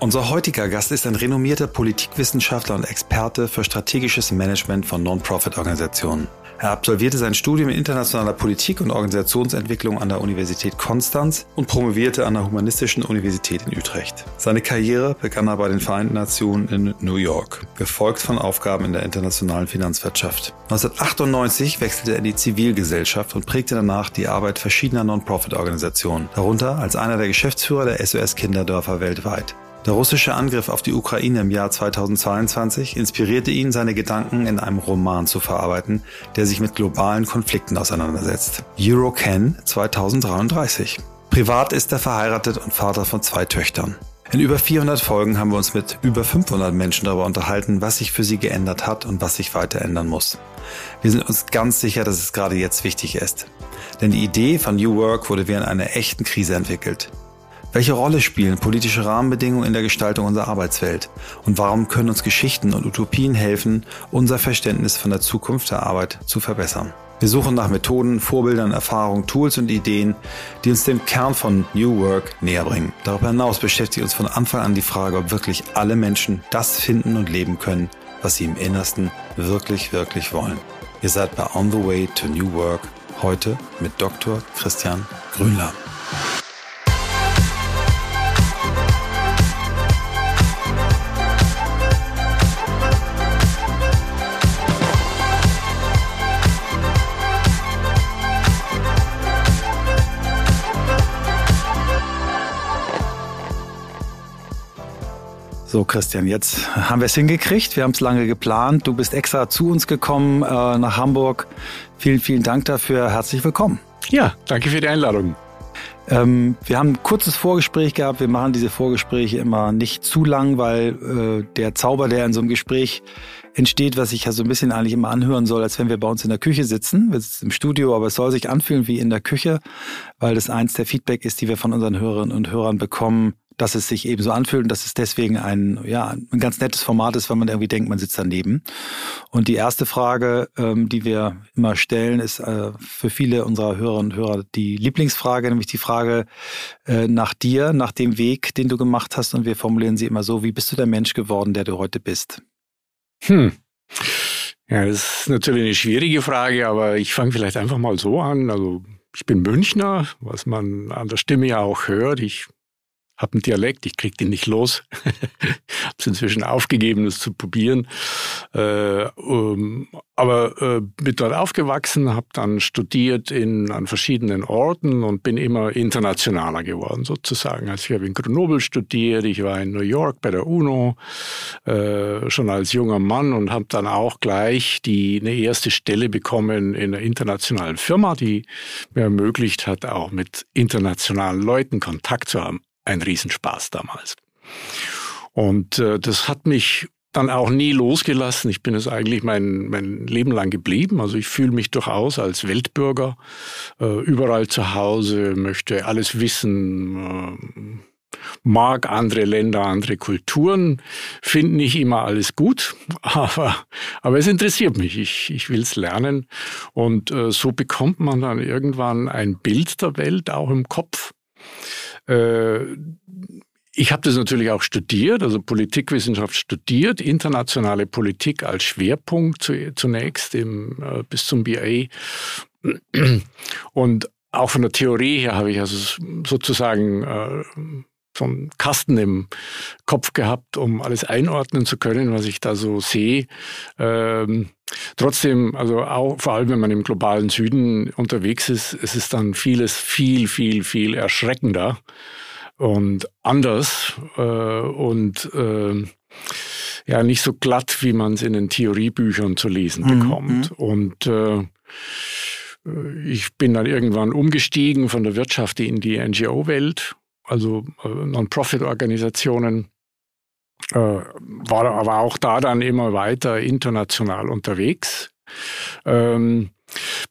Unser heutiger Gast ist ein renommierter Politikwissenschaftler und Experte für strategisches Management von Non-Profit-Organisationen. Er absolvierte sein Studium in internationaler Politik und Organisationsentwicklung an der Universität Konstanz und promovierte an der Humanistischen Universität in Utrecht. Seine Karriere begann er bei den Vereinten Nationen in New York, gefolgt von Aufgaben in der internationalen Finanzwirtschaft. 1998 wechselte er in die Zivilgesellschaft und prägte danach die Arbeit verschiedener Non-Profit-Organisationen, darunter als einer der Geschäftsführer der SOS Kinderdörfer weltweit. Der russische Angriff auf die Ukraine im Jahr 2022 inspirierte ihn, seine Gedanken in einem Roman zu verarbeiten, der sich mit globalen Konflikten auseinandersetzt. Eurocan 2033. Privat ist er verheiratet und Vater von zwei Töchtern. In über 400 Folgen haben wir uns mit über 500 Menschen darüber unterhalten, was sich für sie geändert hat und was sich weiter ändern muss. Wir sind uns ganz sicher, dass es gerade jetzt wichtig ist. Denn die Idee von New Work wurde während einer echten Krise entwickelt. Welche Rolle spielen politische Rahmenbedingungen in der Gestaltung unserer Arbeitswelt? Und warum können uns Geschichten und Utopien helfen, unser Verständnis von der Zukunft der Arbeit zu verbessern? Wir suchen nach Methoden, Vorbildern, Erfahrungen, Tools und Ideen, die uns dem Kern von New Work näher bringen. Darüber hinaus beschäftigt uns von Anfang an die Frage, ob wirklich alle Menschen das finden und leben können, was sie im Innersten wirklich, wirklich wollen. Ihr seid bei On the Way to New Work heute mit Dr. Christian Grünler. So, Christian, jetzt haben wir es hingekriegt. Wir haben es lange geplant. Du bist extra zu uns gekommen äh, nach Hamburg. Vielen, vielen Dank dafür. Herzlich willkommen. Ja, danke für die Einladung. Ähm, wir haben ein kurzes Vorgespräch gehabt. Wir machen diese Vorgespräche immer nicht zu lang, weil äh, der Zauber, der in so einem Gespräch entsteht, was sich ja so ein bisschen eigentlich immer anhören soll, als wenn wir bei uns in der Küche sitzen. Wir sitzen im Studio, aber es soll sich anfühlen wie in der Küche, weil das eins der Feedback ist, die wir von unseren Hörerinnen und Hörern bekommen, dass es sich eben so anfühlt und dass es deswegen ein, ja, ein ganz nettes Format ist, weil man irgendwie denkt, man sitzt daneben. Und die erste Frage, ähm, die wir immer stellen, ist äh, für viele unserer Hörerinnen und Hörer die Lieblingsfrage, nämlich die Frage äh, nach dir, nach dem Weg, den du gemacht hast. Und wir formulieren sie immer so, wie bist du der Mensch geworden, der du heute bist? Hm. Ja, das ist natürlich eine schwierige Frage, aber ich fange vielleicht einfach mal so an. Also ich bin Münchner, was man an der Stimme ja auch hört. Ich habe einen Dialekt, ich krieg den nicht los. habe es inzwischen aufgegeben, das zu probieren. Äh, um, aber äh, bin dort aufgewachsen, habe dann studiert in, an verschiedenen Orten und bin immer internationaler geworden sozusagen. Also ich habe in Grenoble studiert, ich war in New York bei der UNO äh, schon als junger Mann und habe dann auch gleich die eine erste Stelle bekommen in einer internationalen Firma, die mir ermöglicht hat, auch mit internationalen Leuten Kontakt zu haben ein Riesenspaß damals. Und äh, das hat mich dann auch nie losgelassen. Ich bin es eigentlich mein, mein Leben lang geblieben. Also ich fühle mich durchaus als Weltbürger, äh, überall zu Hause, möchte alles wissen, äh, mag andere Länder, andere Kulturen, finde nicht immer alles gut, aber, aber es interessiert mich. Ich, ich will es lernen. Und äh, so bekommt man dann irgendwann ein Bild der Welt auch im Kopf. Äh, ich habe das natürlich auch studiert, also Politikwissenschaft studiert, internationale Politik als Schwerpunkt zunächst im, äh, bis zum BA. Und auch von der Theorie her habe ich also sozusagen äh, so einen Kasten im Kopf gehabt, um alles einordnen zu können, was ich da so sehe. Ähm, trotzdem, also auch vor allem, wenn man im globalen Süden unterwegs ist, es ist dann vieles viel, viel, viel erschreckender und anders äh, und äh, ja nicht so glatt, wie man es in den Theoriebüchern zu lesen mhm. bekommt. Mhm. Und äh, ich bin dann irgendwann umgestiegen von der Wirtschaft in die NGO-Welt also äh, Non-Profit-Organisationen, äh, war aber auch da dann immer weiter international unterwegs. Ähm,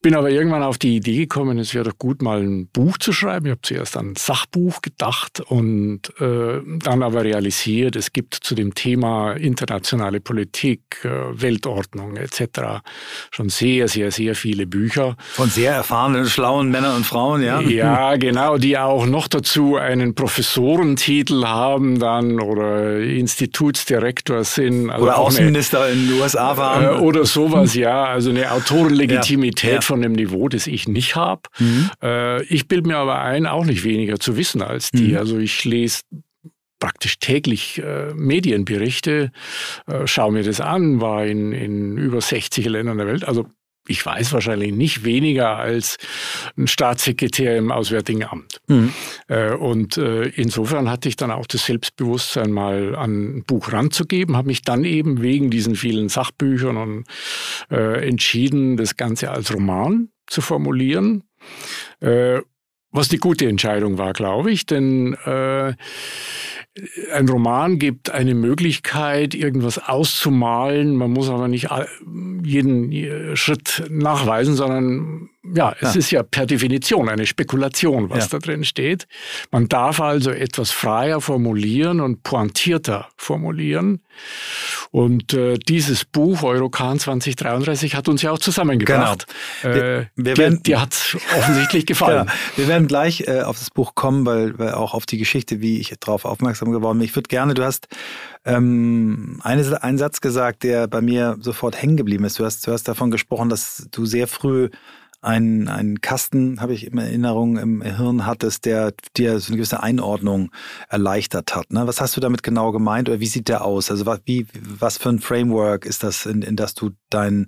Bin aber irgendwann auf die Idee gekommen, es wäre doch gut, mal ein Buch zu schreiben. Ich habe zuerst an ein Sachbuch gedacht und äh, dann aber realisiert, es gibt zu dem Thema internationale Politik, äh, Weltordnung etc. schon sehr, sehr, sehr viele Bücher. Von sehr erfahrenen, schlauen Männern und Frauen, ja? Ja, genau, die auch noch dazu einen Professorentitel haben dann oder Institutsdirektor sind. Also oder Außenminister eine, in den USA waren. Äh, oder sowas, ja. Also eine Autorenlegitimität. Ja Qualität ja. von dem Niveau, das ich nicht habe. Mhm. Äh, ich bilde mir aber ein, auch nicht weniger zu wissen als die. Mhm. Also ich lese praktisch täglich äh, Medienberichte, äh, schaue mir das an, war in, in über 60 Ländern der Welt. Also ich weiß wahrscheinlich nicht weniger als ein Staatssekretär im Auswärtigen Amt. Mhm. Äh, und äh, insofern hatte ich dann auch das Selbstbewusstsein, mal an ein Buch ranzugeben, habe mich dann eben wegen diesen vielen Sachbüchern und, äh, entschieden, das Ganze als Roman zu formulieren. Äh, was eine gute Entscheidung war, glaube ich, denn äh, ein Roman gibt eine Möglichkeit, irgendwas auszumalen. Man muss aber nicht jeden Schritt nachweisen, sondern ja, es ja. ist ja per Definition eine Spekulation, was ja. da drin steht. Man darf also etwas freier formulieren und pointierter formulieren. Und äh, dieses Buch Eurocan 2033 hat uns ja auch zusammengebracht. Genau. Wir, äh, wir werden, dir, hat es offensichtlich gefallen. Genau. Wir werden gleich äh, auf das Buch kommen, weil, weil auch auf die Geschichte, wie ich darauf aufmerksam geworden bin. Ich würde gerne, du hast ähm, eine, einen Satz gesagt, der bei mir sofort hängen geblieben ist. Du hast, du hast davon gesprochen, dass du sehr früh einen, einen Kasten, habe ich in Erinnerung, im Hirn hattest, der dir so eine gewisse Einordnung erleichtert hat. Ne? Was hast du damit genau gemeint oder wie sieht der aus? Also was, wie, was für ein Framework ist das, in, in das du dein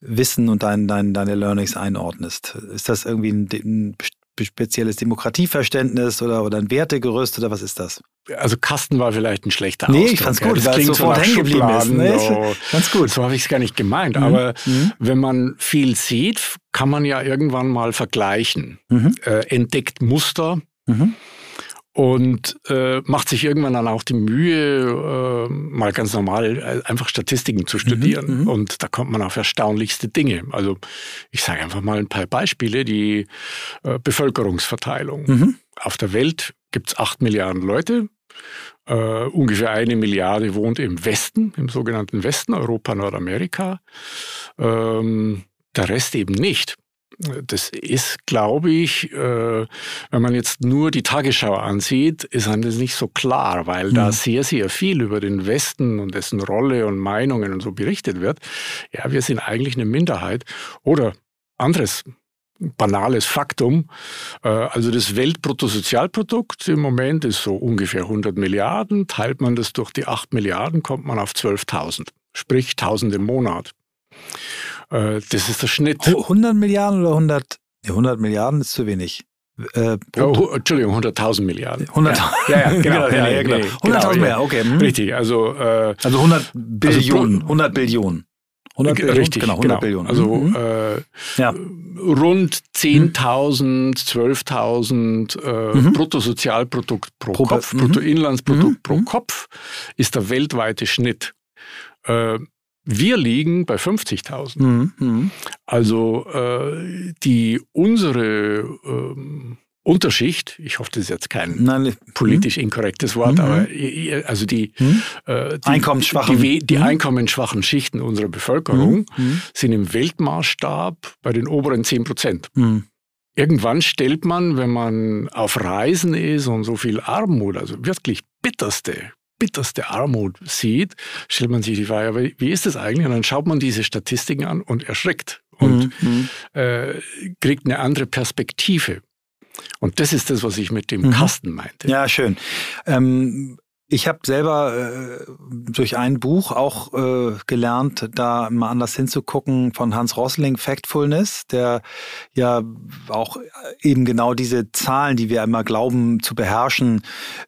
Wissen und dein, dein, deine Learnings einordnest? Ist das irgendwie ein, ein spezielles Demokratieverständnis oder, oder ein Wertegerüst oder was ist das? Also Kasten war vielleicht ein schlechter Ausdruck. Nee, ich fand's gut, ja, weil es sofort hängen geblieben ist. Nee, so, ganz gut. So habe ich es gar nicht gemeint. Mhm. Aber mhm. wenn man viel sieht, kann man ja irgendwann mal vergleichen. Mhm. Äh, entdeckt Muster. Mhm und äh, macht sich irgendwann dann auch die Mühe, äh, mal ganz normal äh, einfach Statistiken zu studieren. Mhm, mhm, und da kommt man auf erstaunlichste Dinge. Also ich sage einfach mal ein paar Beispiele. Die äh, Bevölkerungsverteilung. Mhm. Auf der Welt gibt es acht Milliarden Leute. Uh, ungefähr eine Milliarde wohnt im Westen, im sogenannten Westen, Europa, Nordamerika. Ähm, der Rest eben nicht. Das ist, glaube ich, äh, wenn man jetzt nur die Tagesschau ansieht, ist einem das nicht so klar, weil mhm. da sehr, sehr viel über den Westen und dessen Rolle und Meinungen und so berichtet wird. Ja, wir sind eigentlich eine Minderheit. Oder anderes banales Faktum. Äh, also das Weltbruttosozialprodukt im Moment ist so ungefähr 100 Milliarden. Teilt man das durch die 8 Milliarden, kommt man auf 12.000. Sprich 1000 im Monat. Äh, das ist der Schnitt. 100 Milliarden oder 100? 100 Milliarden ist zu wenig. Äh, oh, Entschuldigung, 100.000 Milliarden. 100, ja, ja, ja, genau. ja, ja, genau. 100.000 genau, mehr, okay. Hm. Richtig, also. Äh, also 100 Billionen. Also, 100 Billionen. 100 Billionen? Richtig, genau, 100 genau. Billionen. Also mhm. äh, ja. rund 10.000, 12.000 äh, mhm. Bruttosozialprodukt pro, pro Kopf, mhm. Bruttoinlandsprodukt mhm. pro mhm. Kopf ist der weltweite Schnitt. Äh, wir liegen bei 50.000. Mhm, mhm. Also äh, die unsere ähm, Unterschicht, ich hoffe, das ist jetzt kein Nein, politisch mh. inkorrektes Wort, mhm. aber also die, mhm. äh, die, einkommensschwachen, die, die mhm. einkommensschwachen Schichten unserer Bevölkerung mhm. Mhm. sind im Weltmaßstab bei den oberen 10 Prozent. Irgendwann stellt man, wenn man auf Reisen ist und so viel Armut, also wirklich bitterste bitterste Armut sieht, stellt man sich die Frage, wie ist das eigentlich? Und dann schaut man diese Statistiken an und erschrickt und mhm. äh, kriegt eine andere Perspektive. Und das ist das, was ich mit dem mhm. Kasten meinte. Ja, schön. Ähm, ich habe selber äh, durch ein Buch auch äh, gelernt, da mal anders hinzugucken von Hans Rosling, Factfulness, der ja auch eben genau diese Zahlen, die wir immer glauben zu beherrschen,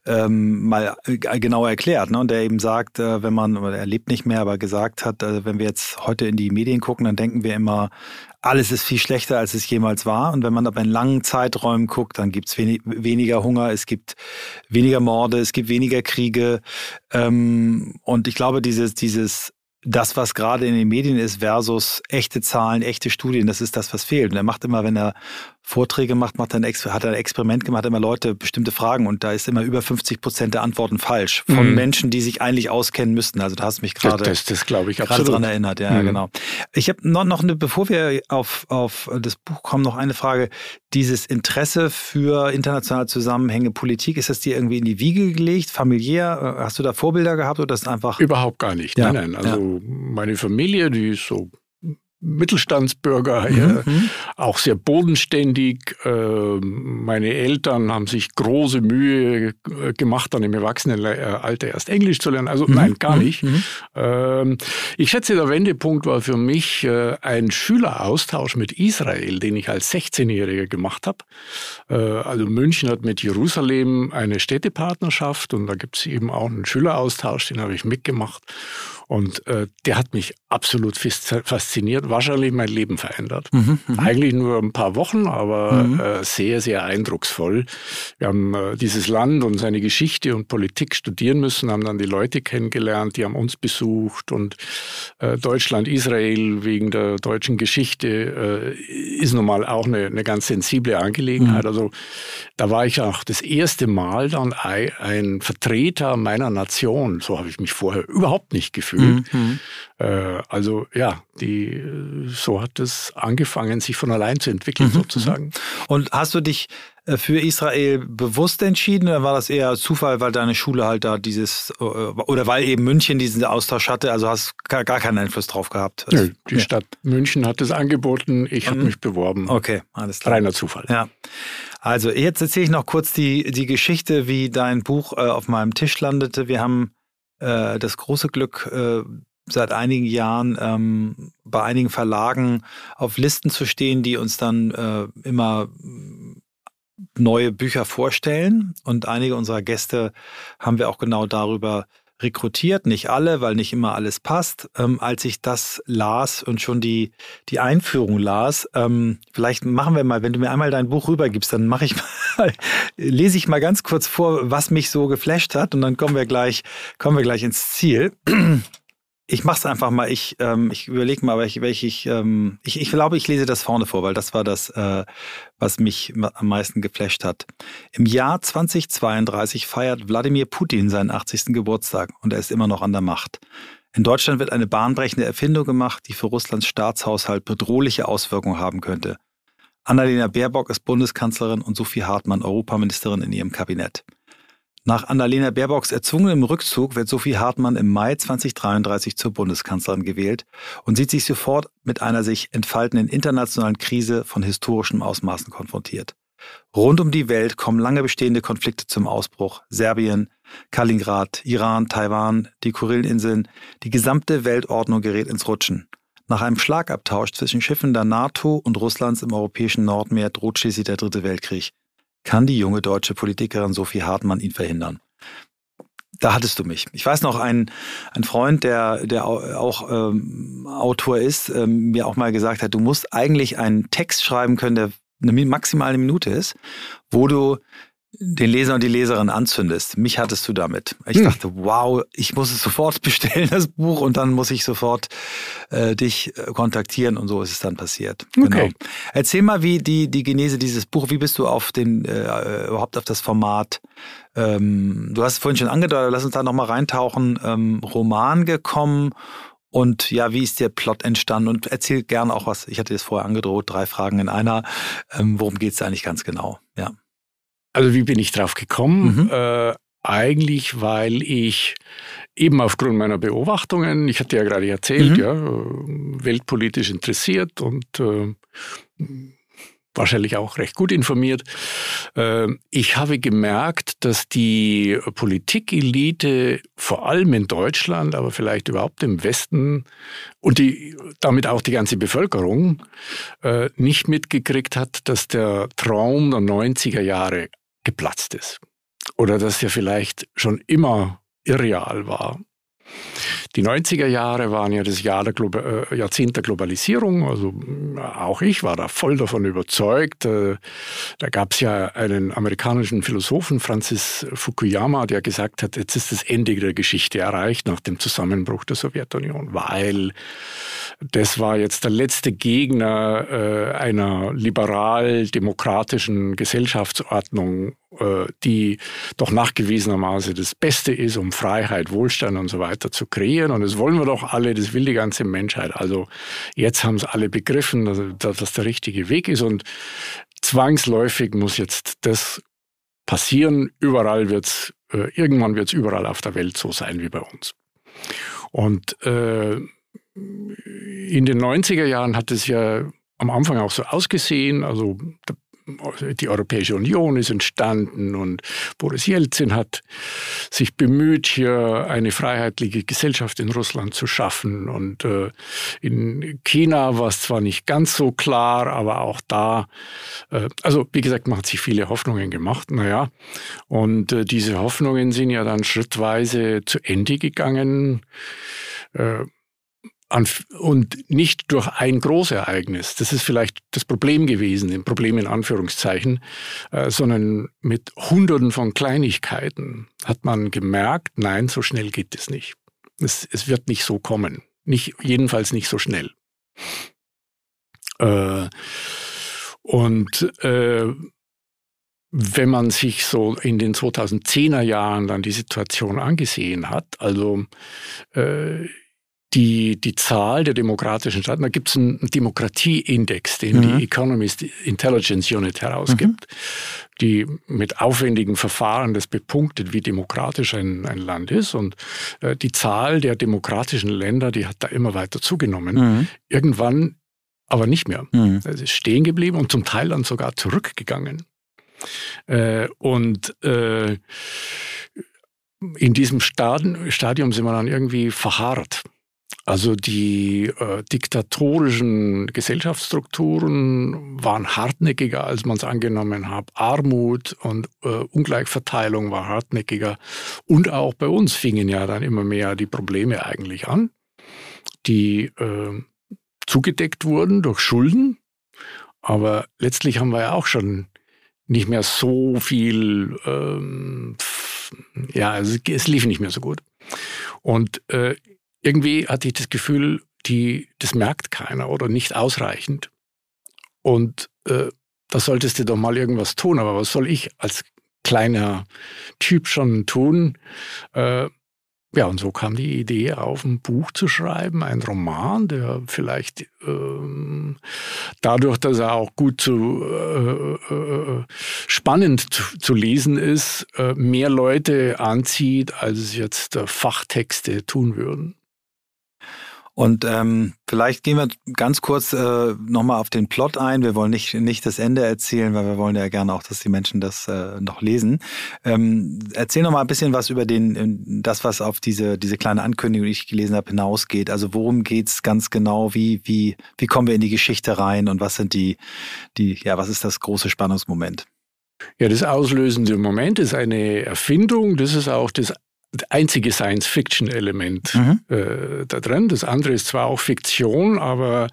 ähm, mal äh, genau erklärt. Ne? Und der eben sagt, äh, wenn man, er lebt nicht mehr, aber gesagt hat, äh, wenn wir jetzt heute in die Medien gucken, dann denken wir immer, alles ist viel schlechter, als es jemals war. Und wenn man aber in langen Zeiträumen guckt, dann gibt es wenig, weniger Hunger, es gibt weniger Morde, es gibt weniger Kriege. Ähm, und ich glaube, dieses, dieses das, was gerade in den Medien ist, versus echte Zahlen, echte Studien, das ist das, was fehlt. Und er macht immer, wenn er Vorträge macht, macht ein, hat er ein Experiment gemacht, immer Leute bestimmte Fragen und da ist immer über 50 Prozent der Antworten falsch von mhm. Menschen, die sich eigentlich auskennen müssten. Also da hast du mich gerade das, das, glaube ich gerade dran erinnert. Ja, mhm. genau. Ich habe noch, noch eine, bevor wir auf, auf das Buch kommen, noch eine Frage. Dieses Interesse für internationale Zusammenhänge, Politik, ist das dir irgendwie in die Wiege gelegt, familiär? Hast du da Vorbilder gehabt oder ist einfach? Überhaupt gar nicht. Ja. Nein, nein. Also ja. meine Familie, die ist so Mittelstandsbürger, mhm. mhm. auch sehr bodenständig. Ähm, meine Eltern haben sich große Mühe gemacht, dann im Erwachsenenalter erst Englisch zu lernen. Also mhm. nein, gar mhm. nicht. Mhm. Ähm, ich schätze, der Wendepunkt war für mich äh, ein Schüleraustausch mit Israel, den ich als 16-Jähriger gemacht habe. Äh, also München hat mit Jerusalem eine Städtepartnerschaft und da gibt es eben auch einen Schüleraustausch, den habe ich mitgemacht. Und äh, der hat mich absolut fasziniert, wahrscheinlich mein Leben verändert. Mhm, mh. Eigentlich nur ein paar Wochen, aber mhm. äh, sehr, sehr eindrucksvoll. Wir haben äh, dieses Land und seine Geschichte und Politik studieren müssen, haben dann die Leute kennengelernt, die haben uns besucht und äh, Deutschland, Israel wegen der deutschen Geschichte äh, ist nun mal auch eine, eine ganz sensible Angelegenheit. Mhm. Also da war ich auch das erste Mal dann ein, ein Vertreter meiner Nation. So habe ich mich vorher überhaupt nicht gefühlt gefühlt. Mhm. Äh, also ja, die, so hat es angefangen, sich von allein zu entwickeln mhm. sozusagen. Und hast du dich äh, für Israel bewusst entschieden oder war das eher Zufall, weil deine Schule halt da dieses äh, oder weil eben München diesen Austausch hatte, also hast gar keinen Einfluss drauf gehabt? Nö, die ja. Stadt München hat es angeboten, ich mhm. habe mich beworben. Okay, alles klar. Reiner Zufall. Ja. Also jetzt erzähle ich noch kurz die, die Geschichte, wie dein Buch äh, auf meinem Tisch landete. Wir haben äh, das große Glück, äh, seit einigen Jahren ähm, bei einigen Verlagen auf Listen zu stehen, die uns dann äh, immer neue Bücher vorstellen. Und einige unserer Gäste haben wir auch genau darüber rekrutiert, nicht alle, weil nicht immer alles passt. Ähm, als ich das las und schon die, die Einführung las, ähm, vielleicht machen wir mal, wenn du mir einmal dein Buch rübergibst, dann mache ich mal, lese ich mal ganz kurz vor, was mich so geflasht hat und dann kommen wir gleich, kommen wir gleich ins Ziel ich mache es einfach mal. Ich, ähm, ich überlege mal, welche, welche ich, ähm, ich. Ich glaube, ich lese das vorne vor, weil das war das, äh, was mich am meisten geflasht hat. Im Jahr 2032 feiert Wladimir Putin seinen 80. Geburtstag und er ist immer noch an der Macht. In Deutschland wird eine bahnbrechende Erfindung gemacht, die für Russlands Staatshaushalt bedrohliche Auswirkungen haben könnte. Annalena Baerbock ist Bundeskanzlerin und Sophie Hartmann Europaministerin in ihrem Kabinett. Nach Annalena Baerbocks erzwungenem Rückzug wird Sophie Hartmann im Mai 2033 zur Bundeskanzlerin gewählt und sieht sich sofort mit einer sich entfaltenden internationalen Krise von historischen Ausmaßen konfrontiert. Rund um die Welt kommen lange bestehende Konflikte zum Ausbruch. Serbien, Kaliningrad, Iran, Taiwan, die Kurilinseln, die gesamte Weltordnung gerät ins Rutschen. Nach einem Schlagabtausch zwischen Schiffen der NATO und Russlands im europäischen Nordmeer droht schließlich der Dritte Weltkrieg. Kann die junge deutsche Politikerin Sophie Hartmann ihn verhindern? Da hattest du mich. Ich weiß noch, ein, ein Freund, der, der auch ähm, Autor ist, ähm, mir auch mal gesagt hat, du musst eigentlich einen Text schreiben können, der eine maximale Minute ist, wo du den Leser und die Leserin anzündest. Mich hattest du damit. Ich hm. dachte, wow, ich muss es sofort bestellen, das Buch, und dann muss ich sofort äh, dich äh, kontaktieren und so ist es dann passiert. Okay. Genau. Erzähl mal, wie die, die Genese dieses Buch, wie bist du auf den, äh, überhaupt auf das Format, ähm, du hast es vorhin schon angedeutet, lass uns da nochmal reintauchen, ähm, Roman gekommen und ja, wie ist der Plot entstanden? Und erzähl gern auch was, ich hatte es vorher angedroht, drei Fragen in einer. Ähm, worum geht es eigentlich ganz genau? Ja. Also wie bin ich drauf gekommen? Mhm. Äh, eigentlich, weil ich eben aufgrund meiner Beobachtungen, ich hatte ja gerade erzählt, mhm. ja, weltpolitisch interessiert und äh, wahrscheinlich auch recht gut informiert. Äh, ich habe gemerkt, dass die Politikelite vor allem in Deutschland, aber vielleicht überhaupt im Westen und die, damit auch die ganze Bevölkerung äh, nicht mitgekriegt hat, dass der Traum der 90er Jahre geplatzt ist. Oder dass er vielleicht schon immer irreal war. Die 90er Jahre waren ja das Jahr der Glo äh, Jahrzehnt der Globalisierung. Also auch ich war da voll davon überzeugt. Äh, da gab es ja einen amerikanischen Philosophen, Francis Fukuyama, der gesagt hat, jetzt ist das Ende der Geschichte erreicht nach dem Zusammenbruch der Sowjetunion, weil das war jetzt der letzte Gegner äh, einer liberal-demokratischen Gesellschaftsordnung äh, die doch nachgewiesenermaßen das Beste ist, um Freiheit, Wohlstand und so weiter zu kreieren. Und das wollen wir doch alle, das will die ganze Menschheit. Also jetzt haben es alle begriffen, dass, das der richtige Weg ist. Und zwangsläufig muss jetzt das passieren. Überall wird's, äh, irgendwann wird es überall auf der Welt so sein wie bei uns. Und äh, in den 90er Jahren hat es ja am Anfang auch so ausgesehen. Also der die Europäische Union ist entstanden und Boris Jelzin hat sich bemüht, hier eine freiheitliche Gesellschaft in Russland zu schaffen. Und äh, in China war es zwar nicht ganz so klar, aber auch da, äh, also wie gesagt, man hat sich viele Hoffnungen gemacht, naja. Und äh, diese Hoffnungen sind ja dann schrittweise zu Ende gegangen. Äh, und nicht durch ein Großereignis. Das ist vielleicht das Problem gewesen, ein Problem in Anführungszeichen, äh, sondern mit Hunderten von Kleinigkeiten hat man gemerkt, nein, so schnell geht es nicht. Es, es wird nicht so kommen. Nicht, jedenfalls nicht so schnell. Äh, und äh, wenn man sich so in den 2010er Jahren dann die Situation angesehen hat, also äh, die, die Zahl der demokratischen Staaten, da gibt es einen Demokratieindex, den mhm. die Economist Intelligence Unit herausgibt, mhm. die mit aufwendigen Verfahren das bepunktet, wie demokratisch ein, ein Land ist. Und äh, die Zahl der demokratischen Länder, die hat da immer weiter zugenommen. Mhm. Irgendwann aber nicht mehr. Mhm. Es ist stehen geblieben und zum Teil dann sogar zurückgegangen. Äh, und äh, in diesem Stadium sind wir dann irgendwie verharrt. Also die äh, diktatorischen Gesellschaftsstrukturen waren hartnäckiger, als man es angenommen hat. Armut und äh, Ungleichverteilung war hartnäckiger. Und auch bei uns fingen ja dann immer mehr die Probleme eigentlich an, die äh, zugedeckt wurden durch Schulden. Aber letztlich haben wir ja auch schon nicht mehr so viel, ähm, ja, also es lief nicht mehr so gut. Und äh, irgendwie hatte ich das Gefühl, die, das merkt keiner oder nicht ausreichend. Und äh, da solltest du doch mal irgendwas tun. Aber was soll ich als kleiner Typ schon tun? Äh, ja, und so kam die Idee auf, ein Buch zu schreiben, ein Roman, der vielleicht ähm, dadurch, dass er auch gut zu äh, äh, spannend zu, zu, lesen ist, äh, mehr Leute anzieht, als es jetzt äh, Fachtexte tun würden. Und ähm, vielleicht gehen wir ganz kurz äh, nochmal auf den Plot ein. Wir wollen nicht, nicht das Ende erzählen, weil wir wollen ja gerne auch, dass die Menschen das äh, noch lesen. Ähm, erzähl nochmal ein bisschen was über den, äh, das, was auf diese, diese kleine Ankündigung, die ich gelesen habe, hinausgeht. Also worum geht's ganz genau? Wie, wie, wie kommen wir in die Geschichte rein und was sind die, die, ja, was ist das große Spannungsmoment? Ja, das auslösende Moment ist eine Erfindung. Das ist auch das einzige Science-Fiction-Element mhm. äh, da drin. Das andere ist zwar auch Fiktion, aber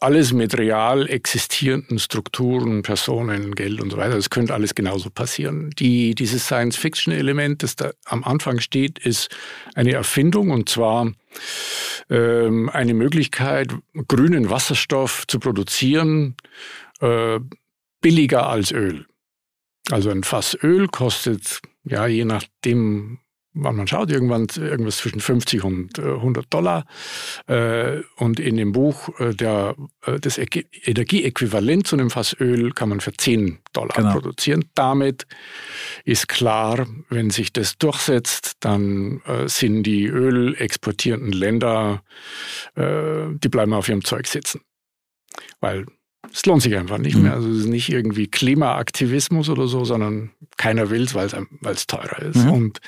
alles mit real existierenden Strukturen, Personen, Geld und so weiter. Das könnte alles genauso passieren. Die, dieses Science-Fiction-Element, das da am Anfang steht, ist eine Erfindung und zwar ähm, eine Möglichkeit, grünen Wasserstoff zu produzieren, äh, billiger als Öl. Also ein Fass Öl kostet ja, je nachdem, wann man schaut, irgendwann irgendwas zwischen 50 und 100 äh, Dollar. Äh, und in dem Buch äh, der, das Energieäquivalent zu einem Fass Öl kann man für 10 Dollar genau. produzieren. Damit ist klar, wenn sich das durchsetzt, dann sind die ölexportierenden Länder, die bleiben auf ihrem Zeug sitzen. Weil es lohnt sich einfach nicht mehr. Mhm. Also es ist nicht irgendwie Klimaaktivismus oder so, sondern keiner will es, weil es teurer ist. Mhm. Und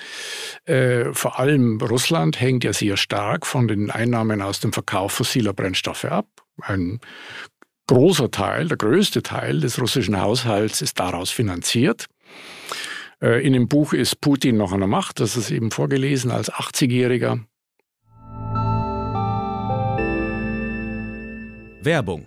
äh, vor allem Russland hängt ja sehr stark von den Einnahmen aus dem Verkauf fossiler Brennstoffe ab. Ein großer Teil, der größte Teil des russischen Haushalts ist daraus finanziert. Äh, in dem Buch ist Putin noch an der Macht, das ist eben vorgelesen als 80-Jähriger. Werbung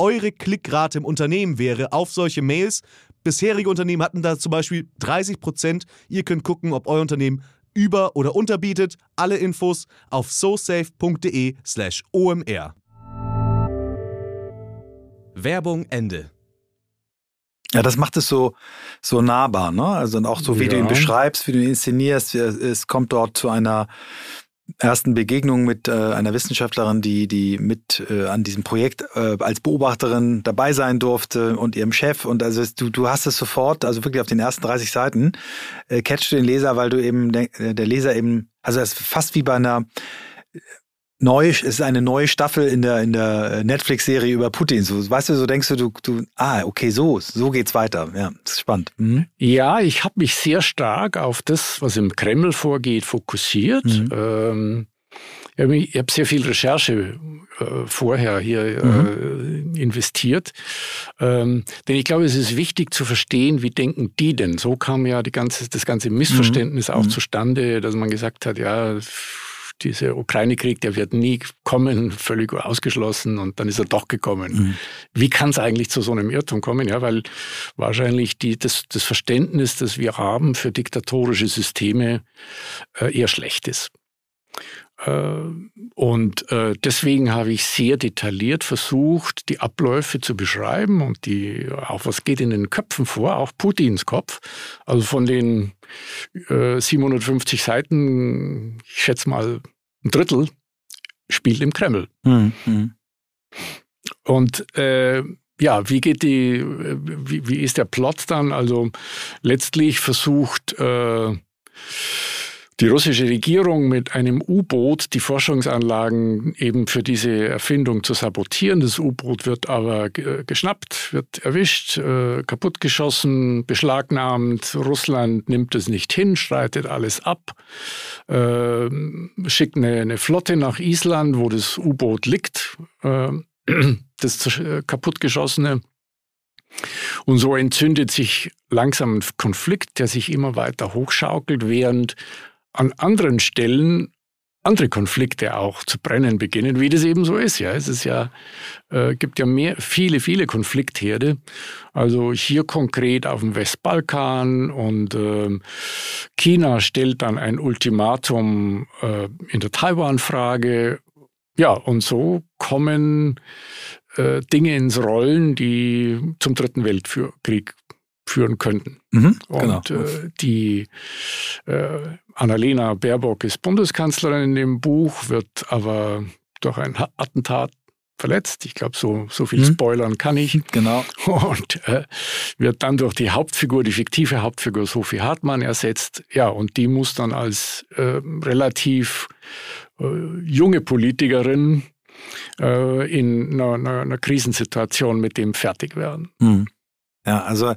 eure Klickrate im Unternehmen wäre auf solche Mails. Bisherige Unternehmen hatten da zum Beispiel 30 Prozent. Ihr könnt gucken, ob euer Unternehmen über- oder unterbietet. Alle Infos auf sosafe.de/slash omr. Werbung Ende. Ja, das macht es so, so nahbar, ne? Also auch so, wie ja. du ihn beschreibst, wie du ihn inszenierst. Es kommt dort zu einer ersten Begegnung mit äh, einer Wissenschaftlerin, die, die mit äh, an diesem Projekt äh, als Beobachterin dabei sein durfte und ihrem Chef. Und also du, du hast es sofort, also wirklich auf den ersten 30 Seiten, äh, catchst du den Leser, weil du eben, der, der Leser eben, also es ist fast wie bei einer neu, es ist eine neue Staffel in der, in der Netflix-Serie über Putin. So, weißt du, so denkst du, du, du, ah, okay, so, so geht's weiter. Ja, das ist spannend. Mhm. Ja, ich habe mich sehr stark auf das, was im Kreml vorgeht, fokussiert. Mhm. Ähm, ich habe sehr viel Recherche äh, vorher hier äh, mhm. investiert. Ähm, denn ich glaube, es ist wichtig zu verstehen, wie denken die denn? So kam ja ganze, das ganze Missverständnis mhm. auch mhm. zustande, dass man gesagt hat, ja, dieser Ukraine-Krieg, der wird nie kommen, völlig ausgeschlossen und dann ist er doch gekommen. Mhm. Wie kann es eigentlich zu so einem Irrtum kommen? Ja, weil wahrscheinlich die, das, das Verständnis, das wir haben für diktatorische Systeme, äh, eher schlecht ist. Äh, und äh, deswegen habe ich sehr detailliert versucht, die Abläufe zu beschreiben und die, auch was geht in den Köpfen vor, auch Putins Kopf. Also von den 750 Seiten, ich schätze mal ein Drittel, spielt im Kreml. Mhm. Und äh, ja, wie geht die, wie, wie ist der Plot dann? Also letztlich versucht äh, die russische Regierung mit einem U-Boot die Forschungsanlagen eben für diese Erfindung zu sabotieren. Das U-Boot wird aber geschnappt, wird erwischt, äh, kaputtgeschossen, beschlagnahmt. Russland nimmt es nicht hin, streitet alles ab, äh, schickt eine, Flotte nach Island, wo das U-Boot liegt, äh, das kaputtgeschossene. Und so entzündet sich langsam ein Konflikt, der sich immer weiter hochschaukelt, während an anderen Stellen andere Konflikte auch zu brennen beginnen, wie das eben so ist. Ja, es ist ja äh, gibt ja mehr, viele, viele Konfliktherde. Also hier konkret auf dem Westbalkan und äh, China stellt dann ein Ultimatum äh, in der Taiwan-Frage. Ja, und so kommen äh, Dinge ins Rollen, die zum Dritten Weltkrieg führen könnten. Mhm, genau. Und äh, die äh, Annalena Baerbock ist Bundeskanzlerin in dem Buch, wird aber durch ein Attentat verletzt. Ich glaube, so, so viel mhm. spoilern kann ich. Genau. Und äh, wird dann durch die Hauptfigur, die fiktive Hauptfigur Sophie Hartmann ersetzt. Ja, und die muss dann als äh, relativ äh, junge Politikerin äh, in einer, einer, einer, Krisensituation mit dem fertig werden. Mhm. Ja, also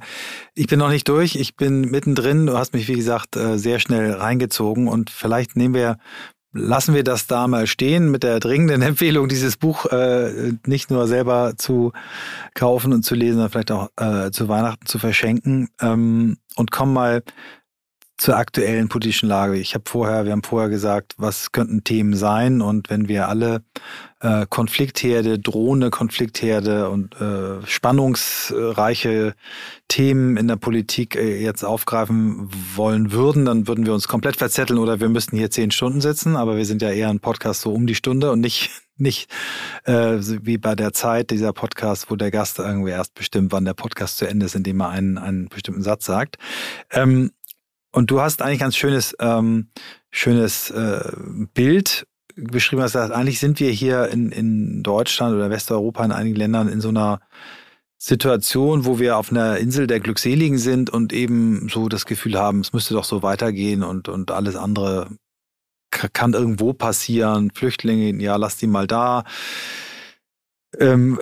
ich bin noch nicht durch, ich bin mittendrin. Du hast mich, wie gesagt, äh, sehr schnell reingezogen. Und vielleicht nehmen wir, lassen wir das da mal stehen mit der dringenden Empfehlung, dieses Buch äh, nicht nur selber zu kaufen und zu lesen, sondern vielleicht auch äh, zu Weihnachten zu verschenken. Ähm, und kommen mal zur aktuellen politischen Lage. Ich habe vorher, wir haben vorher gesagt, was könnten Themen sein und wenn wir alle äh, Konfliktherde, drohende Konfliktherde und äh, spannungsreiche Themen in der Politik äh, jetzt aufgreifen wollen würden, dann würden wir uns komplett verzetteln oder wir müssten hier zehn Stunden sitzen, aber wir sind ja eher ein Podcast so um die Stunde und nicht nicht äh, wie bei der Zeit dieser Podcast, wo der Gast irgendwie erst bestimmt, wann der Podcast zu Ende ist, indem er einen, einen bestimmten Satz sagt. Ähm, und du hast eigentlich ganz schönes, ähm, schönes äh, Bild beschrieben. Hast gesagt, eigentlich sind wir hier in, in Deutschland oder Westeuropa in einigen Ländern in so einer Situation, wo wir auf einer Insel der Glückseligen sind und eben so das Gefühl haben, es müsste doch so weitergehen und, und alles andere kann irgendwo passieren. Flüchtlinge, ja, lass die mal da. Ähm,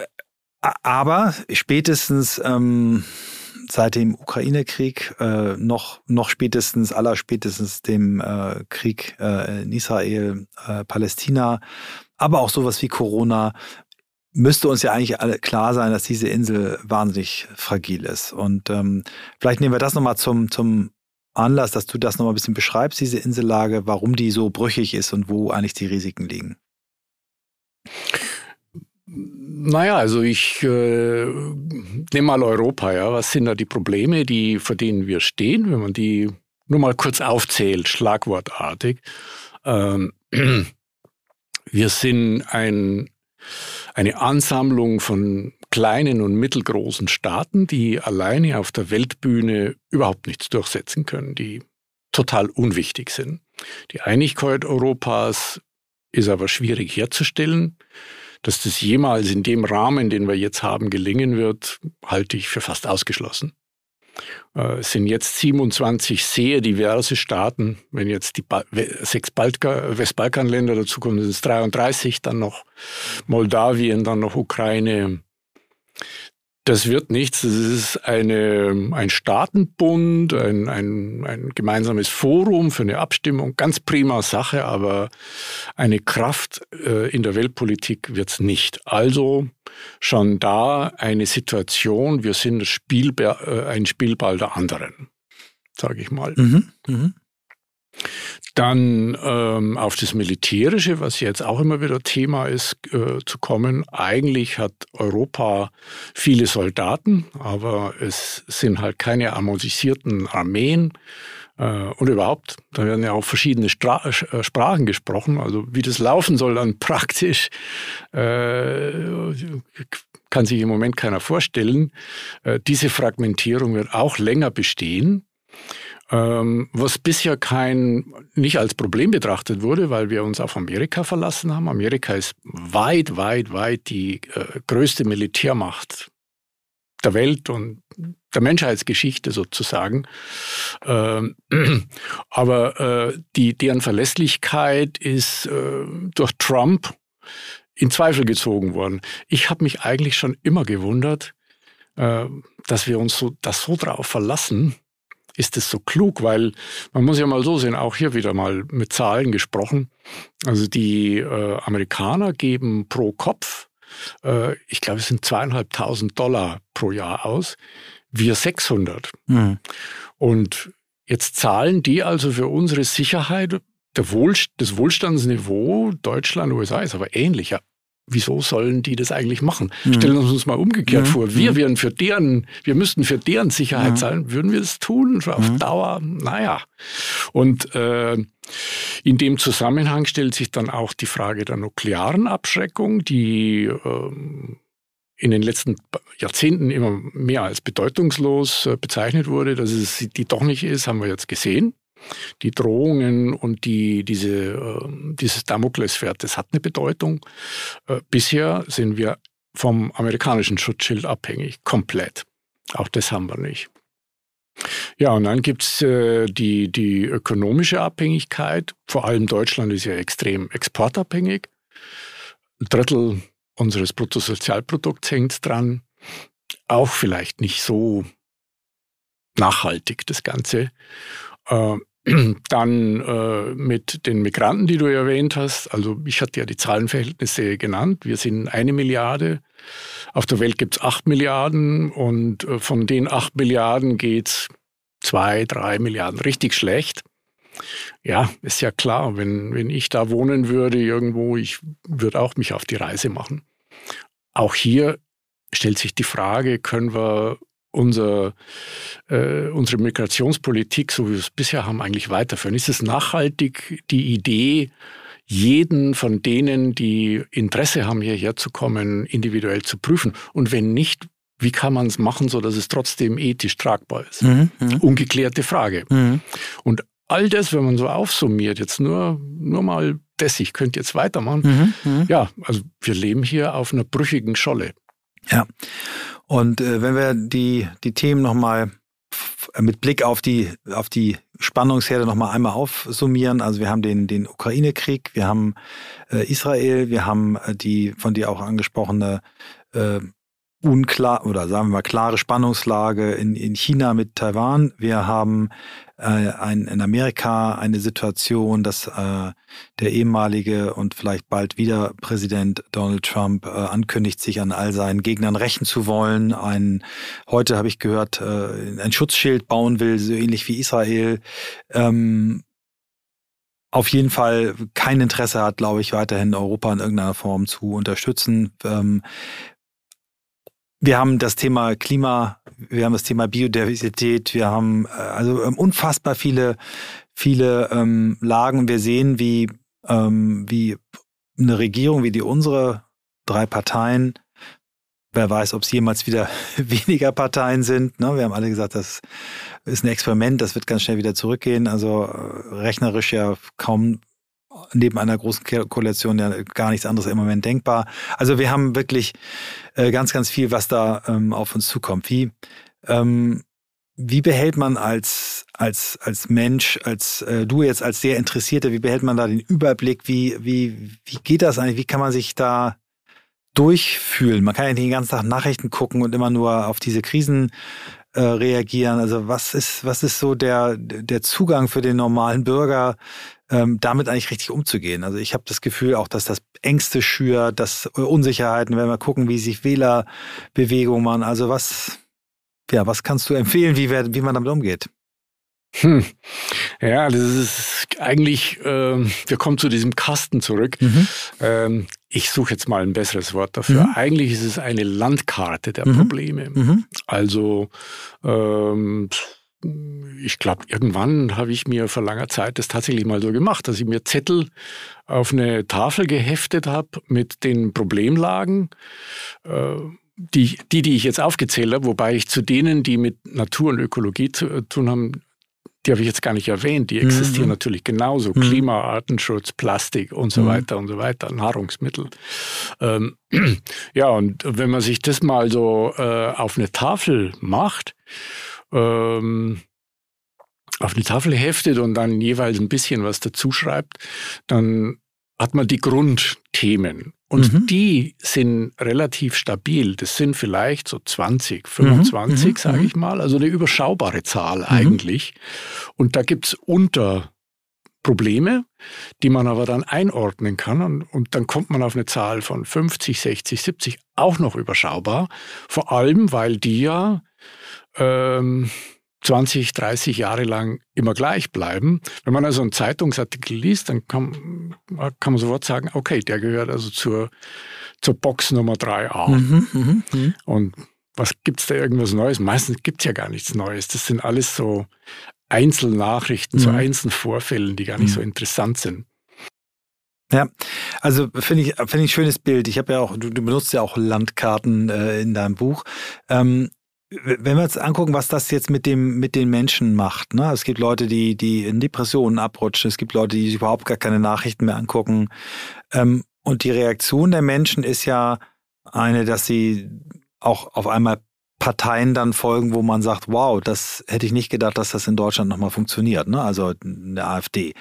aber spätestens ähm, seit dem Ukraine-Krieg, äh, noch, noch spätestens, aller spätestens dem äh, Krieg äh, in Israel, äh, Palästina, aber auch sowas wie Corona, müsste uns ja eigentlich klar sein, dass diese Insel wahnsinnig fragil ist. Und ähm, vielleicht nehmen wir das nochmal zum, zum Anlass, dass du das nochmal ein bisschen beschreibst, diese Insellage, warum die so brüchig ist und wo eigentlich die Risiken liegen. Naja, also ich äh, nehme mal Europa, ja. Was sind da die Probleme, die, vor denen wir stehen, wenn man die nur mal kurz aufzählt, schlagwortartig? Ähm, wir sind ein, eine Ansammlung von kleinen und mittelgroßen Staaten, die alleine auf der Weltbühne überhaupt nichts durchsetzen können, die total unwichtig sind. Die Einigkeit Europas ist aber schwierig herzustellen. Dass das jemals in dem Rahmen, den wir jetzt haben, gelingen wird, halte ich für fast ausgeschlossen. Äh, es sind jetzt 27 sehr diverse Staaten. Wenn jetzt die sechs Westbalkanländer dazukommen, sind es 33, dann noch Moldawien, dann noch Ukraine, das wird nichts. Das ist eine, ein Staatenbund, ein, ein, ein gemeinsames Forum für eine Abstimmung. Ganz prima Sache, aber eine Kraft äh, in der Weltpolitik wird es nicht. Also schon da eine Situation, wir sind Spiel, äh, ein Spielball der anderen, sage ich mal. Mhm, mh. Dann ähm, auf das Militärische, was jetzt auch immer wieder Thema ist, äh, zu kommen. Eigentlich hat Europa viele Soldaten, aber es sind halt keine amortisierten Armeen. Äh, und überhaupt, da werden ja auch verschiedene Stra äh, Sprachen gesprochen. Also wie das laufen soll dann praktisch, äh, kann sich im Moment keiner vorstellen. Äh, diese Fragmentierung wird auch länger bestehen. Ähm, was bisher kein, nicht als Problem betrachtet wurde, weil wir uns auf Amerika verlassen haben. Amerika ist weit, weit, weit die äh, größte Militärmacht der Welt und der Menschheitsgeschichte sozusagen. Ähm, aber äh, die, deren Verlässlichkeit ist äh, durch Trump in Zweifel gezogen worden. Ich habe mich eigentlich schon immer gewundert, äh, dass wir uns so, das so drauf verlassen, ist es so klug, weil man muss ja mal so sehen, auch hier wieder mal mit Zahlen gesprochen. Also die äh, Amerikaner geben pro Kopf, äh, ich glaube, es sind zweieinhalbtausend Dollar pro Jahr aus, wir 600. Mhm. Und jetzt zahlen die also für unsere Sicherheit der Wohl, das Wohlstandsniveau Deutschland, USA ist aber ähnlicher wieso sollen die das eigentlich machen? Mhm. Stellen wir uns mal umgekehrt mhm. vor. Wir mhm. wären für deren, wir müssten für deren Sicherheit mhm. zahlen. Würden wir das tun? Auf mhm. Dauer? Naja. Und äh, in dem Zusammenhang stellt sich dann auch die Frage der nuklearen Abschreckung, die äh, in den letzten Jahrzehnten immer mehr als bedeutungslos äh, bezeichnet wurde. Dass es die doch nicht ist, haben wir jetzt gesehen die Drohungen und die, diese, äh, dieses Damoklesschwert, das hat eine Bedeutung. Äh, bisher sind wir vom amerikanischen Schutzschild abhängig, komplett. Auch das haben wir nicht. Ja, und dann gibt es äh, die, die ökonomische Abhängigkeit. Vor allem Deutschland ist ja extrem exportabhängig. Ein Drittel unseres Bruttosozialprodukts hängt dran. Auch vielleicht nicht so nachhaltig, das Ganze. Äh, dann äh, mit den Migranten, die du erwähnt hast. Also ich hatte ja die Zahlenverhältnisse genannt. Wir sind eine Milliarde. Auf der Welt gibt es acht Milliarden und äh, von den acht Milliarden geht es zwei, drei Milliarden richtig schlecht. Ja, ist ja klar, wenn, wenn ich da wohnen würde irgendwo, ich würde auch mich auf die Reise machen. Auch hier stellt sich die Frage, können wir unser, äh, unsere Migrationspolitik, so wie wir es bisher haben, eigentlich weiterführen? Ist es nachhaltig die Idee, jeden von denen, die Interesse haben, hierher zu kommen, individuell zu prüfen. Und wenn nicht, wie kann man es machen, so dass es trotzdem ethisch tragbar ist? Mhm, mh. Ungeklärte Frage. Mhm. Und all das, wenn man so aufsummiert, jetzt nur, nur mal das, ich könnte jetzt weitermachen. Mhm, mh. Ja, also wir leben hier auf einer brüchigen Scholle. Ja. Und äh, wenn wir die, die Themen nochmal mit Blick auf die, auf die Spannungsherde nochmal einmal aufsummieren. Also wir haben den, den Ukraine-Krieg, wir haben äh, Israel, wir haben äh, die von dir auch angesprochene äh, unklar oder sagen wir mal klare Spannungslage in, in China mit Taiwan. Wir haben äh, ein, in Amerika eine Situation, dass äh, der ehemalige und vielleicht bald wieder Präsident Donald Trump äh, ankündigt, sich an all seinen Gegnern rächen zu wollen. Ein, heute habe ich gehört, äh, ein Schutzschild bauen will, so ähnlich wie Israel. Ähm, auf jeden Fall kein Interesse hat, glaube ich, weiterhin Europa in irgendeiner Form zu unterstützen. Ähm, wir haben das Thema Klima, wir haben das Thema Biodiversität, wir haben äh, also ähm, unfassbar viele, viele ähm, Lagen. Wir sehen, wie, ähm, wie eine Regierung wie die unsere, drei Parteien, wer weiß, ob es jemals wieder weniger Parteien sind. Ne? Wir haben alle gesagt, das ist ein Experiment, das wird ganz schnell wieder zurückgehen. Also äh, rechnerisch ja kaum neben einer großen Koalition ja gar nichts anderes im Moment denkbar. Also wir haben wirklich äh, ganz, ganz viel, was da ähm, auf uns zukommt. Wie, ähm, wie behält man als, als, als Mensch, als äh, du jetzt als sehr Interessierter, wie behält man da den Überblick? Wie, wie, wie geht das eigentlich? Wie kann man sich da durchfühlen? Man kann ja nicht den ganzen Tag Nachrichten gucken und immer nur auf diese Krisen äh, reagieren. Also was ist, was ist so der, der Zugang für den normalen Bürger, ähm, damit eigentlich richtig umzugehen. Also ich habe das Gefühl auch, dass das Ängste schürt, dass Unsicherheiten, wenn wir gucken, wie sich Wählerbewegungen machen. Also was, ja, was kannst du empfehlen, wie, wie man damit umgeht? Hm. Ja, das ist eigentlich, äh, wir kommen zu diesem Kasten zurück. Mhm. Ähm, ich suche jetzt mal ein besseres Wort dafür. Mhm. Eigentlich ist es eine Landkarte der mhm. Probleme. Mhm. Also ähm, ich glaube, irgendwann habe ich mir vor langer Zeit das tatsächlich mal so gemacht, dass ich mir Zettel auf eine Tafel geheftet habe mit den Problemlagen, äh, die, die, die ich jetzt aufgezählt habe, wobei ich zu denen, die mit Natur und Ökologie zu äh, tun haben, die habe ich jetzt gar nicht erwähnt, die existieren mhm. natürlich genauso. Mhm. Klima, Artenschutz, Plastik und so mhm. weiter und so weiter, Nahrungsmittel. Ähm, ja, und wenn man sich das mal so äh, auf eine Tafel macht, ähm, auf eine Tafel heftet und dann jeweils ein bisschen was dazu schreibt, dann hat man die Grundthemen. Und mhm. die sind relativ stabil. Das sind vielleicht so 20, 25, mhm. sage mhm. ich mal. Also eine überschaubare Zahl mhm. eigentlich. Und da gibt es Unterprobleme, die man aber dann einordnen kann. Und, und, dann kommt man auf eine Zahl von 50, 60, 70, auch noch überschaubar. Vor allem, weil die ja ähm, 20, 30 Jahre lang immer gleich bleiben. Wenn man also einen Zeitungsartikel liest, dann kann, kann man sofort sagen, okay, der gehört also zur, zur Box Nummer 3a. Mhm, mh, mh. Und was gibt's da irgendwas Neues? Meistens gibt's ja gar nichts Neues. Das sind alles so Einzelnachrichten, mhm. so Einzelvorfällen, die gar nicht mhm. so interessant sind. Ja, also finde ich, finde ich ein schönes Bild. Ich habe ja auch, du, du, benutzt ja auch Landkarten äh, in deinem Buch. Ähm, wenn wir uns angucken, was das jetzt mit dem mit den Menschen macht, ne? Es gibt Leute, die die in Depressionen abrutschen. Es gibt Leute, die sich überhaupt gar keine Nachrichten mehr angucken. Ähm, und die Reaktion der Menschen ist ja eine, dass sie auch auf einmal Parteien dann folgen, wo man sagt, wow, das hätte ich nicht gedacht, dass das in Deutschland nochmal funktioniert. Ne? Also eine AfD.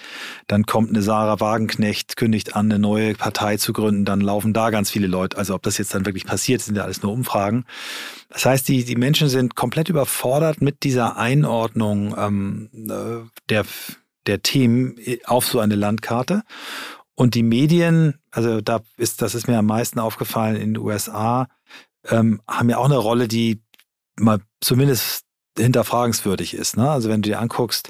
Dann kommt eine Sarah Wagenknecht, kündigt an, eine neue Partei zu gründen, dann laufen da ganz viele Leute. Also ob das jetzt dann wirklich passiert, sind ja alles nur Umfragen. Das heißt, die, die Menschen sind komplett überfordert mit dieser Einordnung ähm, äh, der, der Themen auf so eine Landkarte. Und die Medien, also da ist, das ist mir am meisten aufgefallen in den USA, ähm, haben ja auch eine Rolle, die mal zumindest hinterfragenswürdig ist. Ne? Also wenn du dir anguckst,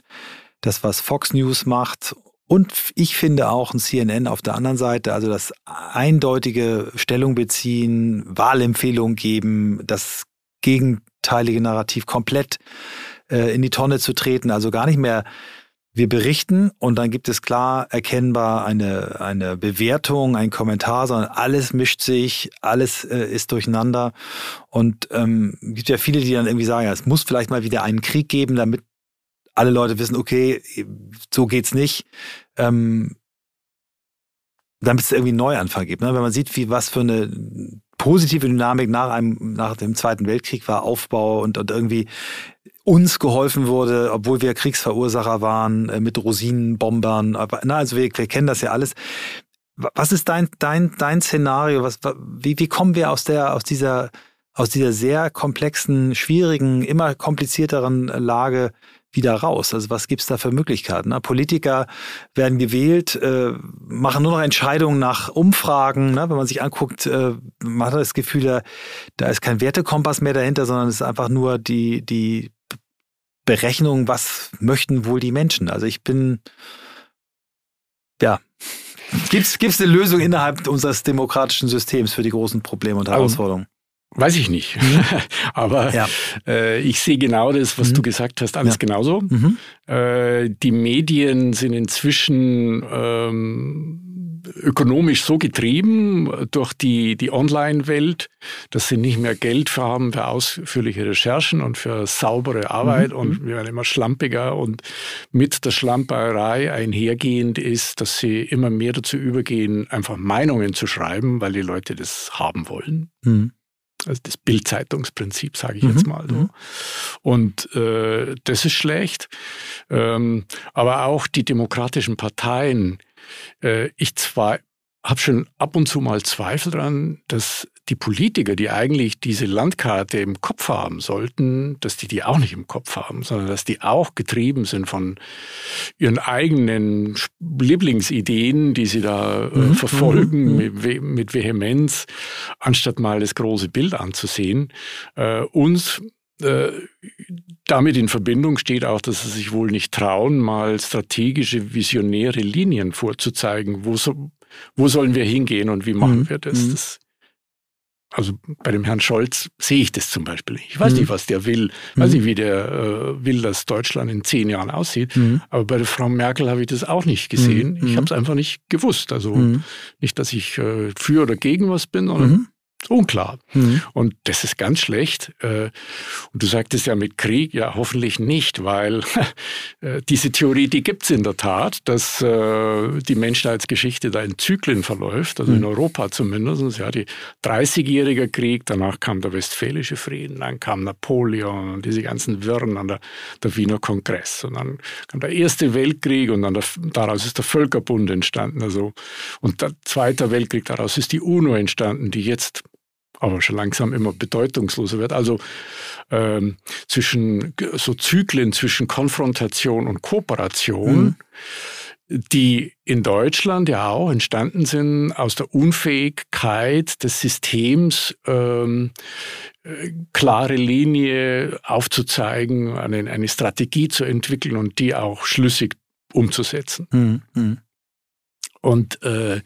das, was Fox News macht und ich finde auch ein CNN auf der anderen Seite, also das eindeutige Stellung beziehen, Wahlempfehlungen geben, das gegenteilige Narrativ komplett äh, in die Tonne zu treten, also gar nicht mehr wir berichten und dann gibt es klar erkennbar eine, eine Bewertung, ein Kommentar, sondern alles mischt sich, alles äh, ist durcheinander. Und ähm, gibt ja viele, die dann irgendwie sagen, ja, es muss vielleicht mal wieder einen Krieg geben, damit alle Leute wissen, okay, so geht's nicht. Ähm, damit es irgendwie einen Neuanfang gibt. Ne? Wenn man sieht, wie was für eine positive Dynamik nach einem, nach dem Zweiten Weltkrieg war, Aufbau und, und irgendwie uns geholfen wurde, obwohl wir Kriegsverursacher waren, äh, mit Rosinenbombern. Aber, na, also wir, wir kennen das ja alles. Was ist dein, dein, dein Szenario? Was, wie, wie kommen wir aus der, aus dieser, aus dieser sehr komplexen, schwierigen, immer komplizierteren Lage wieder raus? Also was gibt's da für Möglichkeiten? Ne? Politiker werden gewählt, äh, machen nur noch Entscheidungen nach Umfragen. Ne? Wenn man sich anguckt, äh, man hat das Gefühl, da, da ist kein Wertekompass mehr dahinter, sondern es ist einfach nur die, die Berechnung, was möchten wohl die Menschen. Also ich bin, ja, Gibt es eine Lösung innerhalb unseres demokratischen Systems für die großen Probleme und Herausforderungen? Weiß ich nicht. Aber ja. äh, ich sehe genau das, was mhm. du gesagt hast, alles ja. genauso. Mhm. Äh, die Medien sind inzwischen ähm, ökonomisch so getrieben durch die, die Online-Welt, dass sie nicht mehr Geld für haben für ausführliche Recherchen und für saubere Arbeit. Mhm. Und wir werden immer schlampiger. Und mit der Schlamperei einhergehend ist, dass sie immer mehr dazu übergehen, einfach Meinungen zu schreiben, weil die Leute das haben wollen. Mhm. Also das Bildzeitungsprinzip, sage ich mhm. jetzt mal so. Mhm. Und äh, das ist schlecht. Ähm, aber auch die demokratischen Parteien. Äh, ich zwar habe schon ab und zu mal Zweifel dran, dass die Politiker, die eigentlich diese Landkarte im Kopf haben sollten, dass die die auch nicht im Kopf haben, sondern dass die auch getrieben sind von ihren eigenen Lieblingsideen, die sie da äh, mhm. verfolgen mhm. mit, mit, Vehemenz, anstatt mal das große Bild anzusehen. Äh, uns äh, damit in Verbindung steht auch, dass sie sich wohl nicht trauen, mal strategische, visionäre Linien vorzuzeigen. Wo, so, wo sollen wir hingehen und wie machen mhm. wir das? Mhm. das? Also bei dem Herrn Scholz sehe ich das zum Beispiel nicht. Ich weiß mhm. nicht, was der will. Ich weiß mhm. nicht, wie der äh, will, dass Deutschland in zehn Jahren aussieht. Mhm. Aber bei der Frau Merkel habe ich das auch nicht gesehen. Ich habe es einfach nicht gewusst. Also nicht, dass ich äh, für oder gegen was bin, sondern unklar. Mhm. Und das ist ganz schlecht. Äh, und du sagtest ja mit Krieg, ja hoffentlich nicht, weil äh, diese Theorie, die gibt es in der Tat, dass äh, die Menschheitsgeschichte da in Zyklen verläuft, also mhm. in Europa zumindest. Ja, die 30-jährige Krieg, danach kam der Westfälische Frieden, dann kam Napoleon und diese ganzen Wirren an der, der Wiener Kongress. Und dann kam der Erste Weltkrieg und dann der, daraus ist der Völkerbund entstanden. Also, und der Zweite Weltkrieg, daraus ist die UNO entstanden, die jetzt aber schon langsam immer bedeutungsloser wird. Also ähm, zwischen so Zyklen zwischen Konfrontation und Kooperation, mhm. die in Deutschland ja auch entstanden sind aus der Unfähigkeit des Systems, ähm, äh, klare Linie aufzuzeigen, eine, eine Strategie zu entwickeln und die auch schlüssig umzusetzen. Mhm. Und äh, äh,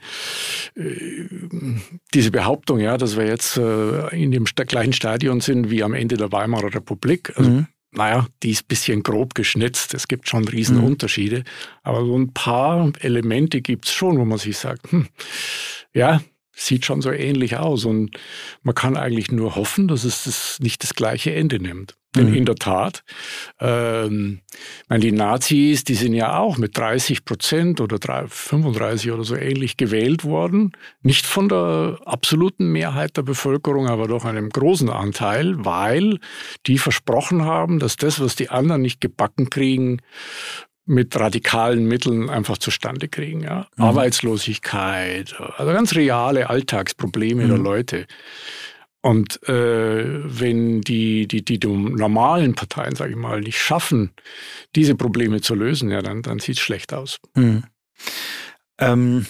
diese Behauptung, ja, dass wir jetzt äh, in dem gleichen Stadion sind wie am Ende der Weimarer Republik, also, mhm. naja, die ist ein bisschen grob geschnitzt. Es gibt schon Riesenunterschiede. Mhm. Aber so ein paar Elemente gibt es schon, wo man sich sagt, hm, ja, sieht schon so ähnlich aus. Und man kann eigentlich nur hoffen, dass es das nicht das gleiche Ende nimmt. Denn mhm. in der Tat, ähm, meine, die Nazis, die sind ja auch mit 30 Prozent oder 35 oder so ähnlich gewählt worden. Nicht von der absoluten Mehrheit der Bevölkerung, aber doch einem großen Anteil, weil die versprochen haben, dass das, was die anderen nicht gebacken kriegen, mit radikalen Mitteln einfach zustande kriegen. Ja? Mhm. Arbeitslosigkeit, also ganz reale Alltagsprobleme mhm. der Leute. Und äh, wenn die, die, die, normalen Parteien, sage ich mal, nicht schaffen, diese Probleme zu lösen, ja, dann, dann sieht es schlecht aus. Mhm. Ähm,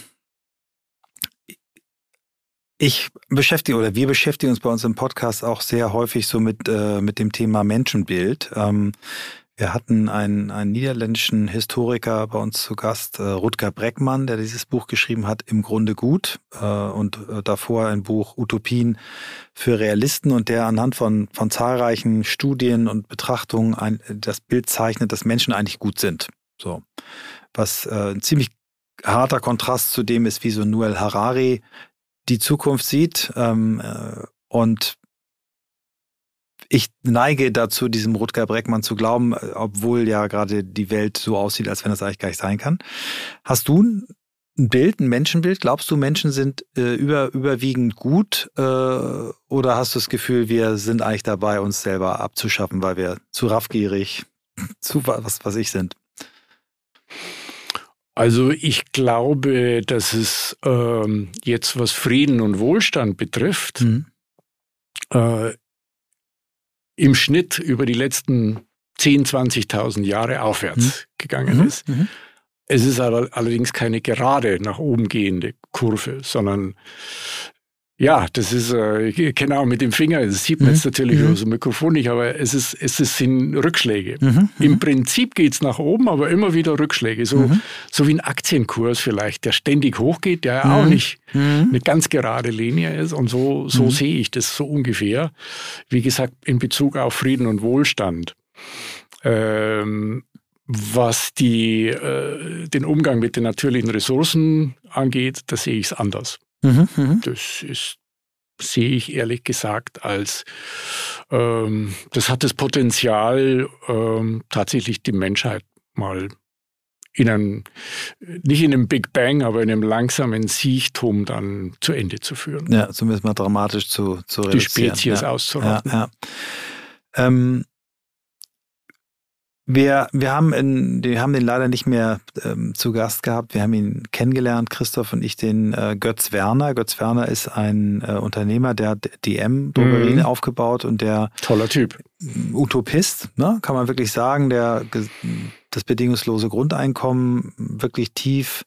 ich beschäftige oder wir beschäftigen uns bei uns im Podcast auch sehr häufig so mit, äh, mit dem Thema Menschenbild. Ähm, wir hatten einen, einen niederländischen Historiker bei uns zu Gast, äh, Rutger Breckmann, der dieses Buch geschrieben hat, Im Grunde gut, äh, und äh, davor ein Buch Utopien für Realisten und der anhand von, von zahlreichen Studien und Betrachtungen ein, das Bild zeichnet, dass Menschen eigentlich gut sind. So. Was äh, ein ziemlich harter Kontrast zu dem ist, wie so Noel Harari die Zukunft sieht. Ähm, äh, und ich neige dazu, diesem Rutger Breckmann zu glauben, äh, obwohl ja gerade die Welt so aussieht, als wenn das eigentlich gar nicht sein kann. Hast du ein Bild, ein Menschenbild? Glaubst du, Menschen sind äh, über, überwiegend gut äh, oder hast du das Gefühl, wir sind eigentlich dabei, uns selber abzuschaffen, weil wir zu raffgierig, zu was, was ich sind? Also ich glaube, dass es ähm, jetzt, was Frieden und Wohlstand betrifft, mhm. äh, im Schnitt über die letzten 10, 20.000 Jahre aufwärts mhm. gegangen mhm. ist. Mhm. Es ist aber allerdings keine gerade nach oben gehende Kurve, sondern ja, das ist, äh, genau mit dem Finger, das sieht man mhm. jetzt natürlich mhm. aus dem Mikrofon nicht, aber es ist, es ist, sind Rückschläge. Mhm. Im mhm. Prinzip geht's nach oben, aber immer wieder Rückschläge. So, mhm. so wie ein Aktienkurs vielleicht, der ständig hochgeht, der ja auch mhm. nicht eine ganz gerade Linie ist. Und so, so sehe ich das so ungefähr. Wie gesagt, in Bezug auf Frieden und Wohlstand. Ähm, was die, äh, den Umgang mit den natürlichen Ressourcen angeht, da sehe ich es anders. Mhm, mhm, das ist, sehe ich ehrlich gesagt als, ähm, das hat das Potenzial, ähm, tatsächlich die Menschheit mal in einem, nicht in einem Big Bang, aber in einem langsamen Siechtum dann zu Ende zu führen. Ja, zumindest mal dramatisch zu, zu Die Spezies ja, auszurotten. Ja, ja. Ähm, wir, wir, haben in, wir haben den leider nicht mehr ähm, zu Gast gehabt. Wir haben ihn kennengelernt, Christoph und ich, den äh, Götz Werner. Götz Werner ist ein äh, Unternehmer, der hat DM-Drogerien mhm. aufgebaut und der toller Typ. Utopist, ne, kann man wirklich sagen, der das bedingungslose Grundeinkommen wirklich tief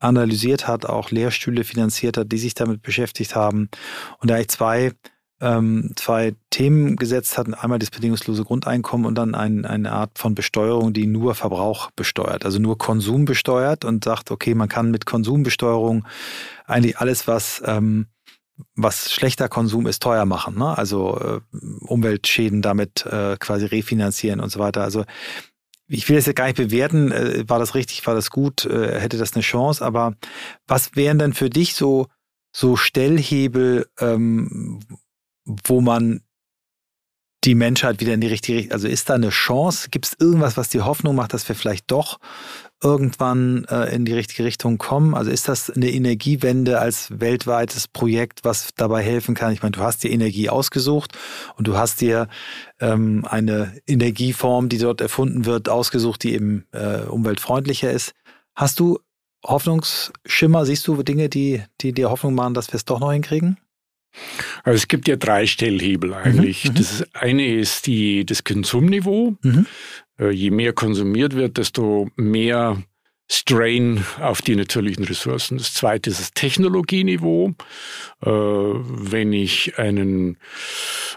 analysiert hat, auch Lehrstühle finanziert hat, die sich damit beschäftigt haben. Und da eigentlich zwei ähm, zwei Themen gesetzt hat. Einmal das bedingungslose Grundeinkommen und dann ein, eine Art von Besteuerung, die nur Verbrauch besteuert, also nur Konsum besteuert und sagt, okay, man kann mit Konsumbesteuerung eigentlich alles, was ähm, was schlechter Konsum ist, teuer machen. Ne? Also äh, Umweltschäden damit äh, quasi refinanzieren und so weiter. Also ich will das jetzt gar nicht bewerten, äh, war das richtig, war das gut, äh, hätte das eine Chance, aber was wären denn für dich so, so Stellhebel, ähm, wo man die Menschheit wieder in die richtige Richtung, also ist da eine Chance? Gibt es irgendwas, was die Hoffnung macht, dass wir vielleicht doch irgendwann äh, in die richtige Richtung kommen? Also ist das eine Energiewende als weltweites Projekt, was dabei helfen kann? Ich meine, du hast dir Energie ausgesucht und du hast dir ähm, eine Energieform, die dort erfunden wird, ausgesucht, die eben äh, umweltfreundlicher ist. Hast du Hoffnungsschimmer? Siehst du Dinge, die, die dir Hoffnung machen, dass wir es doch noch hinkriegen? Also es gibt ja drei Stellhebel eigentlich. Mhm, mhm. das eine ist die, das Konsumniveau. Mhm. Äh, je mehr konsumiert wird, desto mehr Strain auf die natürlichen Ressourcen. Das zweite ist das Technologieniveau. Äh, wenn ich einen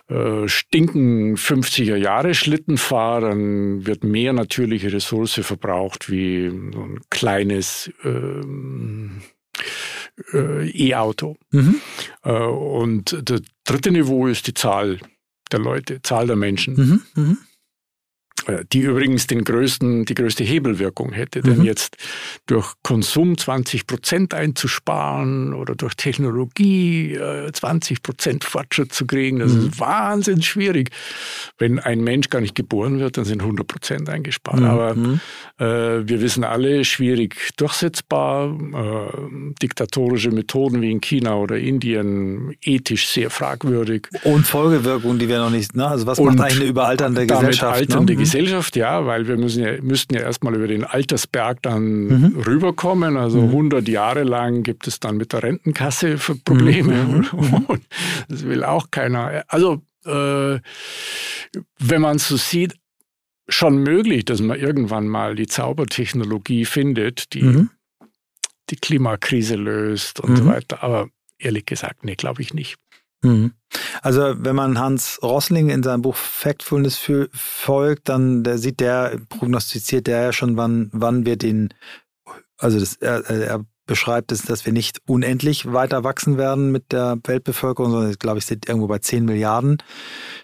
äh, stinken 50er Jahre Schlitten fahre, dann wird mehr natürliche Ressource verbraucht wie so ein kleines ähm, äh, E-Auto. Mhm. Äh, und das dritte Niveau ist die Zahl der Leute, Zahl der Menschen. Mhm. Mhm. Äh, die übrigens den größten, die größte Hebelwirkung hätte. Denn mhm. jetzt durch Konsum 20 Prozent einzusparen oder durch Technologie 20 äh, Prozent Fortschritt zu kriegen, das mhm. ist wahnsinnig schwierig. Wenn ein Mensch gar nicht geboren wird, dann sind 100 Prozent eingespart. Mhm. Aber mhm. äh, wir wissen alle, schwierig durchsetzbar. Äh, diktatorische Methoden wie in China oder Indien ethisch sehr fragwürdig. Und Folgewirkungen, die wir noch nicht, ne? also was Und macht eigentlich eine überalternde Gesellschaft? Alternde ne? Gesellschaft, ja, weil wir müssen ja, müssten ja erstmal über den Altersberg dann mhm. rüberkommen. Also mhm. 100 Jahre lang gibt es dann mit der Rentenkasse Probleme. Mhm. das will auch keiner. Also, äh, wenn man es so sieht, schon möglich, dass man irgendwann mal die Zaubertechnologie findet, die mhm. die Klimakrise löst und so mhm. weiter. Aber ehrlich gesagt, nee, glaube ich nicht. Mhm. Also wenn man Hans Rossling in seinem Buch Factfulness folgt, dann der sieht der, prognostiziert der ja schon, wann, wann wir den, also das, er, er beschreibt es, dass wir nicht unendlich weiter wachsen werden mit der Weltbevölkerung, sondern glaube ich, sind irgendwo bei 10 Milliarden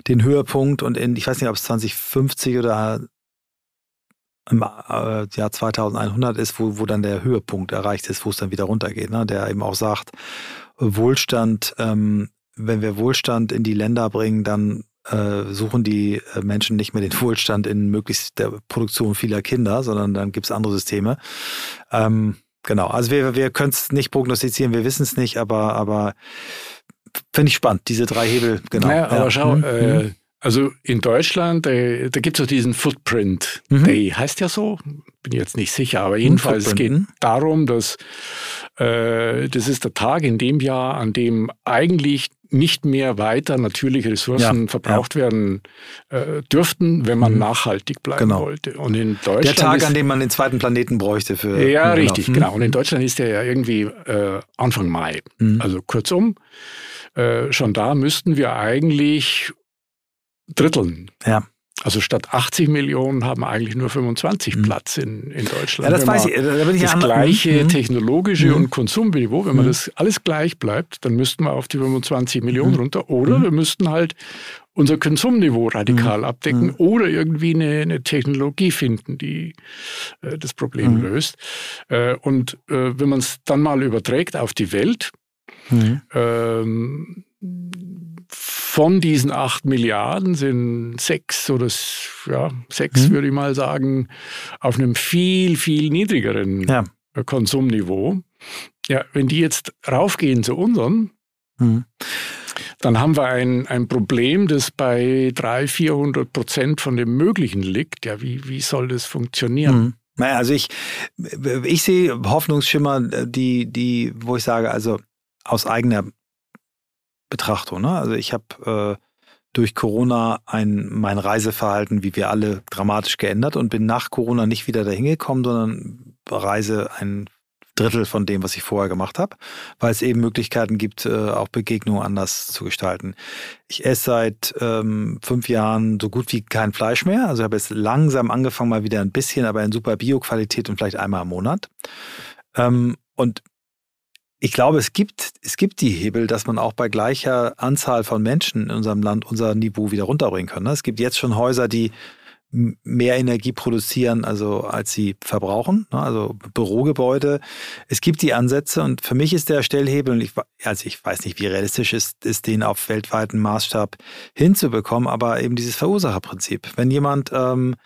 den Höhepunkt und in, ich weiß nicht, ob es 2050 oder im äh, Jahr 2100 ist, wo, wo dann der Höhepunkt erreicht ist, wo es dann wieder runtergeht. Ne? Der eben auch sagt, Wohlstand, ähm, wenn wir Wohlstand in die Länder bringen, dann äh, suchen die äh, Menschen nicht mehr den Wohlstand in möglichst der Produktion vieler Kinder, sondern dann gibt es andere Systeme. Ähm, genau, also wir, wir können es nicht prognostizieren, wir wissen es nicht, aber, aber finde ich spannend, diese drei Hebel, genau. Naja, aber ja. schau, mhm. äh, also in Deutschland, äh, da gibt es auch diesen Footprint mhm. Day, heißt ja so, bin jetzt nicht sicher, aber jedenfalls geht es darum, dass äh, das ist der Tag in dem Jahr, an dem eigentlich nicht mehr weiter natürliche Ressourcen ja, verbraucht ja. werden äh, dürften, wenn man mhm. nachhaltig bleiben genau. wollte. Und in Deutschland der Tag, ist, an dem man den zweiten Planeten bräuchte für. Ja, richtig, mhm. genau. Und in Deutschland ist der ja irgendwie äh, Anfang Mai. Mhm. Also kurzum, äh, schon da müssten wir eigentlich dritteln. Ja. Also statt 80 Millionen haben eigentlich nur 25 mhm. Platz in, in Deutschland. Ja, das weiß ich. Da bin ich das gleiche mhm. technologische mhm. und Konsumniveau, wenn man mhm. das alles gleich bleibt, dann müssten wir auf die 25 Millionen mhm. runter. Oder mhm. wir müssten halt unser Konsumniveau radikal abdecken oder irgendwie eine, eine, Technologie finden, die äh, das Problem löst. Äh, und äh, wenn man es dann mal überträgt auf die Welt, ähm, von diesen acht Milliarden sind sechs oder ja, sechs, mhm. würde ich mal sagen, auf einem viel, viel niedrigeren ja. Konsumniveau. Ja, wenn die jetzt raufgehen zu unseren, mhm. dann haben wir ein, ein Problem, das bei 300, 400 Prozent von dem Möglichen liegt. Ja, wie, wie soll das funktionieren? Mhm. Naja, also ich, ich sehe Hoffnungsschimmer, die, die, wo ich sage, also aus eigener Betrachtung. Ne? Also ich habe äh, durch Corona ein, mein Reiseverhalten, wie wir alle, dramatisch geändert und bin nach Corona nicht wieder dahin gekommen, sondern reise ein Drittel von dem, was ich vorher gemacht habe, weil es eben Möglichkeiten gibt, äh, auch Begegnungen anders zu gestalten. Ich esse seit ähm, fünf Jahren so gut wie kein Fleisch mehr. Also habe jetzt langsam angefangen, mal wieder ein bisschen, aber in super Bio-Qualität und vielleicht einmal im Monat. Ähm, und ich glaube, es gibt, es gibt die Hebel, dass man auch bei gleicher Anzahl von Menschen in unserem Land unser Niveau wieder runterbringen kann. Ne? Es gibt jetzt schon Häuser, die mehr Energie produzieren, also als sie verbrauchen, ne? also Bürogebäude. Es gibt die Ansätze und für mich ist der Stellhebel, und ich, also ich weiß nicht, wie realistisch ist, ist den auf weltweiten Maßstab hinzubekommen, aber eben dieses Verursacherprinzip. Wenn jemand ähm, äh,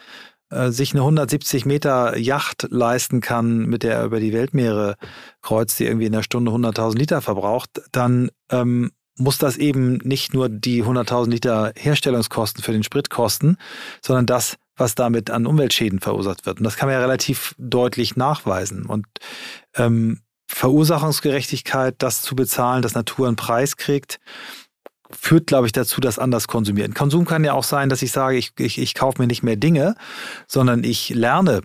sich eine 170 Meter Yacht leisten kann, mit der er über die Weltmeere kreuzt, die irgendwie in der Stunde 100.000 Liter verbraucht, dann ähm, muss das eben nicht nur die 100.000 Liter Herstellungskosten für den Sprit kosten, sondern das, was damit an Umweltschäden verursacht wird. Und das kann man ja relativ deutlich nachweisen. Und ähm, Verursachungsgerechtigkeit, das zu bezahlen, dass Natur einen Preis kriegt, führt, glaube ich, dazu, dass anders konsumieren. Konsum kann ja auch sein, dass ich sage, ich, ich, ich kaufe mir nicht mehr Dinge, sondern ich lerne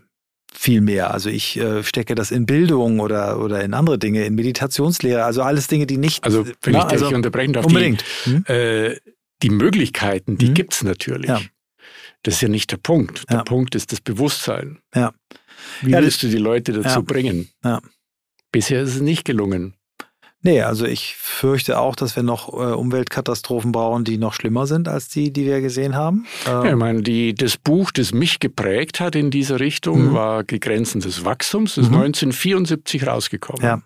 viel mehr. Also ich äh, stecke das in Bildung oder, oder in andere Dinge, in Meditationslehre, also alles Dinge, die nicht. Also wenn na, ich dich also unterbrechen darf, unbedingt. Die, hm? äh, die Möglichkeiten, die hm? gibt es natürlich. Ja. Das ist ja nicht der Punkt. Der ja. Punkt ist das Bewusstsein. Ja. Wie ja, willst du die Leute dazu bringen? Bisher ist es nicht gelungen. Nee, also ich fürchte auch, dass wir noch äh, Umweltkatastrophen brauchen, die noch schlimmer sind als die, die wir gesehen haben. Ähm ja, ich meine, die, das Buch, das mich geprägt hat in dieser Richtung, mhm. war Grenzen des Wachstums. Das ist mhm. 1974 rausgekommen. Ja.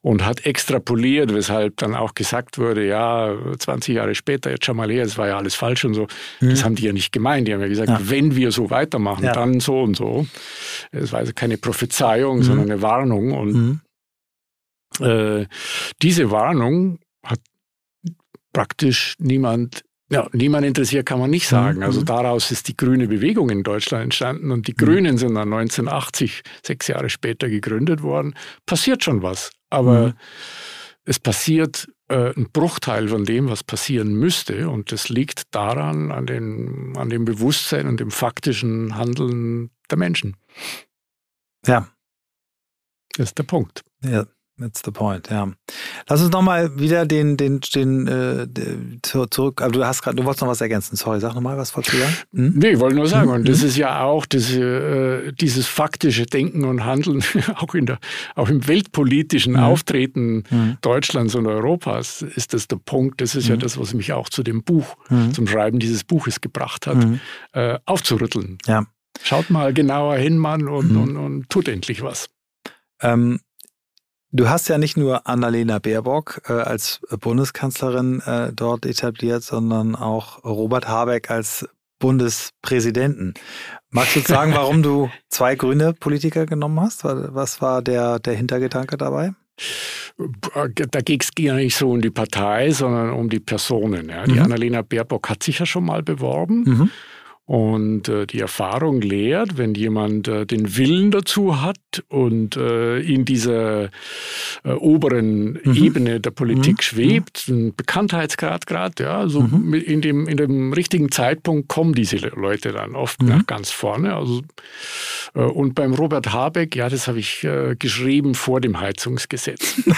Und hat extrapoliert, weshalb dann auch gesagt wurde, ja, 20 Jahre später, jetzt schau mal her, es war ja alles falsch und so. Mhm. Das haben die ja nicht gemeint. Die haben ja gesagt, ja. wenn wir so weitermachen, ja. dann so und so. Es war also keine Prophezeiung, mhm. sondern eine Warnung. Und mhm. Äh, diese Warnung hat praktisch niemand ja, niemand interessiert, kann man nicht sagen. Also mhm. daraus ist die grüne Bewegung in Deutschland entstanden und die mhm. Grünen sind dann 1980, sechs Jahre später gegründet worden. Passiert schon was, aber mhm. es passiert äh, ein Bruchteil von dem, was passieren müsste und das liegt daran, an, den, an dem Bewusstsein und dem faktischen Handeln der Menschen. Ja. Das ist der Punkt. Ja. That's the point, ja. Lass uns nochmal wieder den, den, den, äh, zurück, aber du hast gerade, du wolltest noch was ergänzen, sorry, sag nochmal, was wolltest du sagen? Hm? Nee, ich wollte nur sagen, und das ist ja auch das, äh, dieses faktische Denken und Handeln, auch, in der, auch im weltpolitischen hm. Auftreten hm. Deutschlands und Europas ist das der Punkt, das ist ja hm. das, was mich auch zu dem Buch, zum Schreiben dieses Buches gebracht hat, äh, aufzurütteln. Ja. Schaut mal genauer hin, Mann, und, mhm. und, und tut endlich was. Ähm, du hast ja nicht nur Annalena Baerbock äh, als Bundeskanzlerin äh, dort etabliert, sondern auch Robert Habeck als Bundespräsidenten. Magst du sagen, warum du zwei grüne Politiker genommen hast? Was war der, der Hintergedanke dabei? Da ging es gar nicht so um die Partei, sondern um die Personen. Ja. Die mhm. Annalena Baerbock hat sich ja schon mal beworben. Mhm. Und äh, die Erfahrung lehrt, wenn jemand äh, den Willen dazu hat und äh, in dieser äh, oberen mhm. Ebene der Politik mhm. schwebt, ein Bekanntheitsgrad gerade, ja, so mhm. in, dem, in dem richtigen Zeitpunkt kommen diese Leute dann oft mhm. nach ganz vorne. Also, äh, und beim Robert Habeck, ja, das habe ich äh, geschrieben vor dem Heizungsgesetz.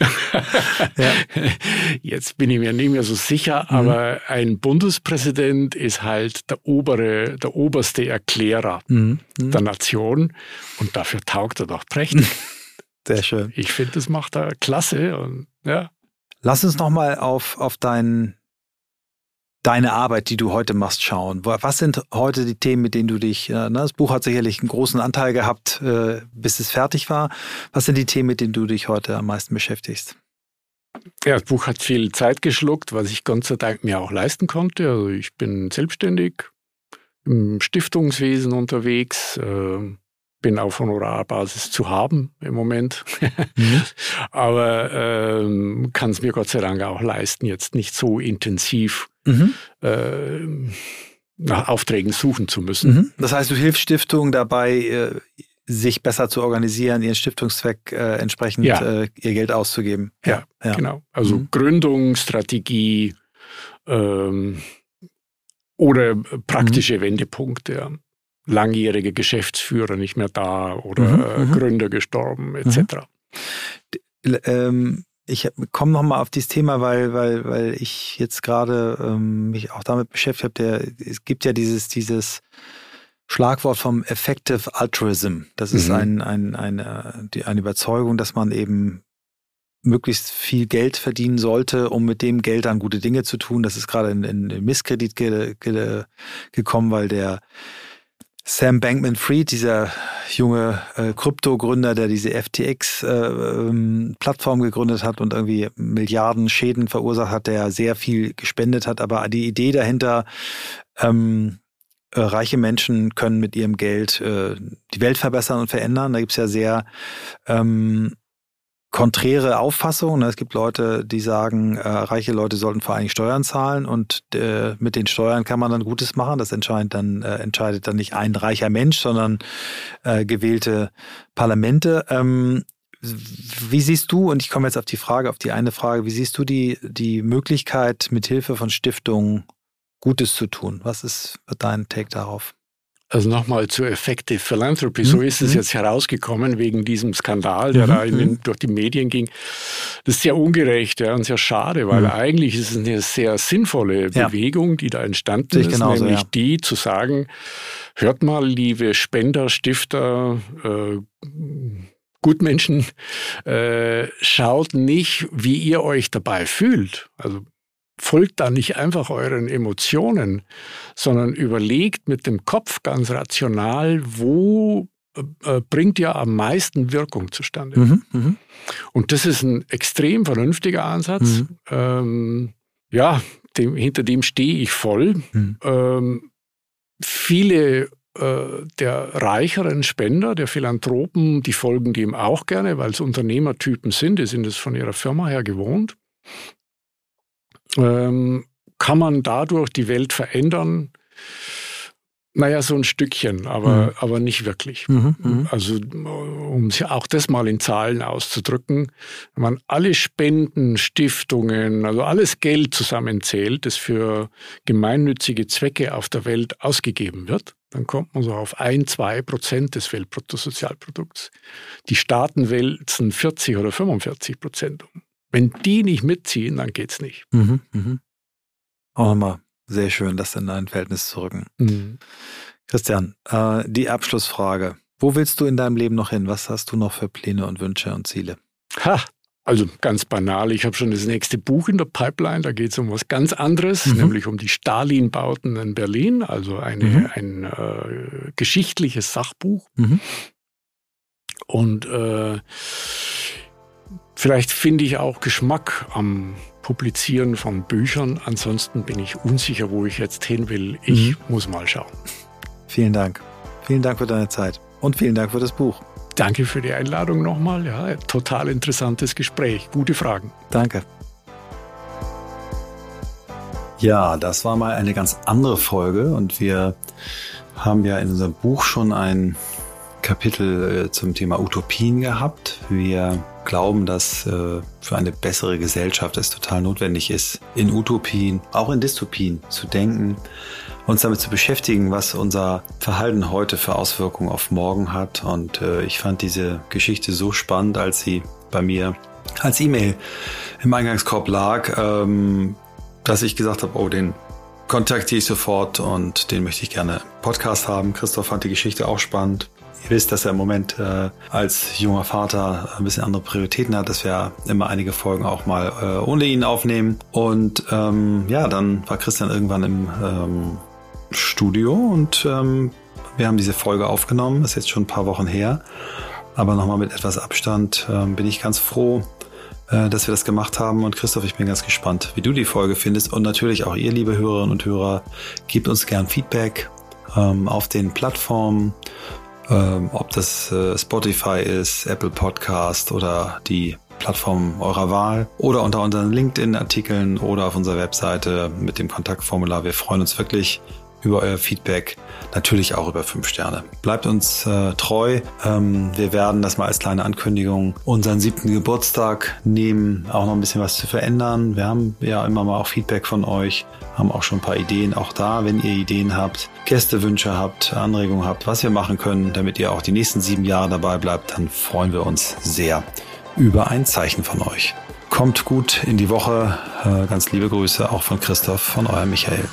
ja. Jetzt bin ich mir nicht mehr so sicher, mhm. aber ein Bundespräsident ist halt der obere, der oberste Erklärer mhm. Mhm. der Nation und dafür taugt er doch prächtig. Sehr schön. Ich finde, das macht er klasse und ja. Lass uns nochmal auf, auf deinen deine Arbeit, die du heute machst, schauen. Was sind heute die Themen, mit denen du dich, äh, ne, das Buch hat sicherlich einen großen Anteil gehabt, äh, bis es fertig war. Was sind die Themen, mit denen du dich heute am meisten beschäftigst? Ja, das Buch hat viel Zeit geschluckt, was ich Gott sei Dank mir auch leisten konnte. Also ich bin selbstständig im Stiftungswesen unterwegs, äh, bin auf Honorarbasis zu haben im Moment. Mhm. Aber ähm, kann es mir Gott sei Dank auch leisten, jetzt nicht so intensiv mhm. äh, nach Aufträgen suchen zu müssen. Mhm. Das heißt, du hilfst Stiftungen dabei, äh, sich besser zu organisieren, ihren Stiftungszweck äh, entsprechend ja. äh, ihr Geld auszugeben. Ja, ja. genau. Also mhm. Gründung, Strategie ähm, oder praktische mhm. Wendepunkte. Ja. Langjährige Geschäftsführer nicht mehr da oder mhm. äh. Gründer gestorben, etc. Ähm, ich komme nochmal auf dieses Thema, weil, weil, weil ich jetzt gerade ähm, mich auch damit beschäftigt habe. es gibt ja dieses, dieses Schlagwort vom Effective Altruism. Das ist mhm. ein, ein, eine, die, eine Überzeugung, dass man eben möglichst viel Geld verdienen sollte, um mit dem Geld dann gute Dinge zu tun. Das ist gerade in, in Misskredit ge, ge, gekommen, weil der Sam Bankman-Fried, dieser junge äh, Krypto-Gründer, der diese FTX-Plattform äh, ähm, gegründet hat und irgendwie Milliarden Schäden verursacht hat, der sehr viel gespendet hat. Aber die Idee dahinter, ähm, äh, reiche Menschen können mit ihrem Geld äh, die Welt verbessern und verändern. Da gibt es ja sehr ähm, konträre Auffassungen. Es gibt Leute, die sagen, äh, reiche Leute sollten vor allem Steuern zahlen und äh, mit den Steuern kann man dann Gutes machen. Das entscheidet dann, äh, entscheidet dann nicht ein reicher Mensch, sondern äh, gewählte Parlamente. Ähm, wie siehst du, und ich komme jetzt auf die Frage, auf die eine Frage, wie siehst du die, die Möglichkeit, mit Hilfe von Stiftungen Gutes zu tun? Was ist dein Take darauf? Also nochmal zu Effective Philanthropy. So ist es mhm. jetzt herausgekommen wegen diesem Skandal, der mhm. da den, mhm. durch die Medien ging. Das ist sehr ungerecht ja, und sehr schade, weil mhm. eigentlich ist es eine sehr sinnvolle Bewegung, die da entstanden ist, genauso, nämlich ja. die zu sagen, hört mal, liebe Spender, Stifter, äh, Gutmenschen, äh, schaut nicht, wie ihr euch dabei fühlt. Also folgt da nicht einfach euren Emotionen, sondern überlegt mit dem Kopf ganz rational, wo äh, äh, bringt ja am meisten Wirkung zustande. Mhm, mh. Und das ist ein extrem vernünftiger Ansatz. Mhm. Ähm, ja, dem, hinter dem stehe ich voll. Mhm. Ähm, viele äh, der reicheren Spender, der Philanthropen, die folgen dem auch gerne, weil es Unternehmertypen sind, die sind es von ihrer Firma her gewohnt ähm, kann man dadurch die Welt verändern? Naja, so ein Stückchen, aber, mhm. aber nicht wirklich. Mhm, mhm. also, um auch das mal in Zahlen auszudrücken, wenn man alle Spenden, Stiftungen, also alles Geld zusammenzählt, das für gemeinnützige Zwecke auf der Welt ausgegeben wird, dann kommt man so auf ein, zwei Prozent des Weltbruttosozialprodukts. Die Staaten wälzen 40 oder 45 Prozent um. Wenn die nicht mitziehen, dann geht's nicht. Mhm, mhm. Auch nochmal sehr schön, das in ein Verhältnis zu rücken. Mhm. Christian, äh, die Abschlussfrage. Wo willst du in deinem Leben noch hin? Was hast du noch für Pläne und Wünsche und Ziele? Ha, Also ganz banal, ich habe schon das nächste Buch in der Pipeline, da geht es um was ganz anderes, mhm. nämlich um die Stalin-Bauten in Berlin, also eine, mhm. ein äh, geschichtliches Sachbuch. Mhm. Und äh, vielleicht finde ich auch Geschmack am Publizieren von Büchern. Ansonsten bin ich unsicher, wo ich jetzt hin will. Ich mhm. muss mal schauen. Vielen Dank. Vielen Dank für deine Zeit und vielen Dank für das Buch. Danke für die Einladung nochmal. Ja, total interessantes Gespräch. Gute Fragen. Danke. Ja, das war mal eine ganz andere Folge und wir haben ja in unserem Buch schon ein Kapitel äh, zum Thema Utopien gehabt. Wir glauben, dass äh, für eine bessere Gesellschaft es total notwendig ist, in Utopien, auch in Dystopien zu denken, uns damit zu beschäftigen, was unser Verhalten heute für Auswirkungen auf morgen hat. Und äh, ich fand diese Geschichte so spannend, als sie bei mir als E-Mail im Eingangskorb lag, ähm, dass ich gesagt habe, oh, den kontaktiere ich sofort und den möchte ich gerne Podcast haben. Christoph fand die Geschichte auch spannend. Ihr wisst, dass er im Moment äh, als junger Vater ein bisschen andere Prioritäten hat, dass wir immer einige Folgen auch mal äh, ohne ihn aufnehmen. Und ähm, ja, dann war Christian irgendwann im ähm, Studio und ähm, wir haben diese Folge aufgenommen. ist jetzt schon ein paar Wochen her. Aber nochmal mit etwas Abstand ähm, bin ich ganz froh, äh, dass wir das gemacht haben. Und Christoph, ich bin ganz gespannt, wie du die Folge findest. Und natürlich auch ihr, liebe Hörerinnen und Hörer, gebt uns gern Feedback ähm, auf den Plattformen ähm, ob das äh, Spotify ist, Apple Podcast oder die Plattform eurer Wahl oder unter unseren LinkedIn-Artikeln oder auf unserer Webseite mit dem Kontaktformular. Wir freuen uns wirklich über euer Feedback, natürlich auch über fünf Sterne. Bleibt uns äh, treu. Ähm, wir werden das mal als kleine Ankündigung unseren siebten Geburtstag nehmen, auch noch ein bisschen was zu verändern. Wir haben ja immer mal auch Feedback von euch, haben auch schon ein paar Ideen. Auch da, wenn ihr Ideen habt, Gästewünsche habt, Anregungen habt, was wir machen können, damit ihr auch die nächsten sieben Jahre dabei bleibt, dann freuen wir uns sehr über ein Zeichen von euch. Kommt gut in die Woche. Äh, ganz liebe Grüße auch von Christoph, von eurem Michael.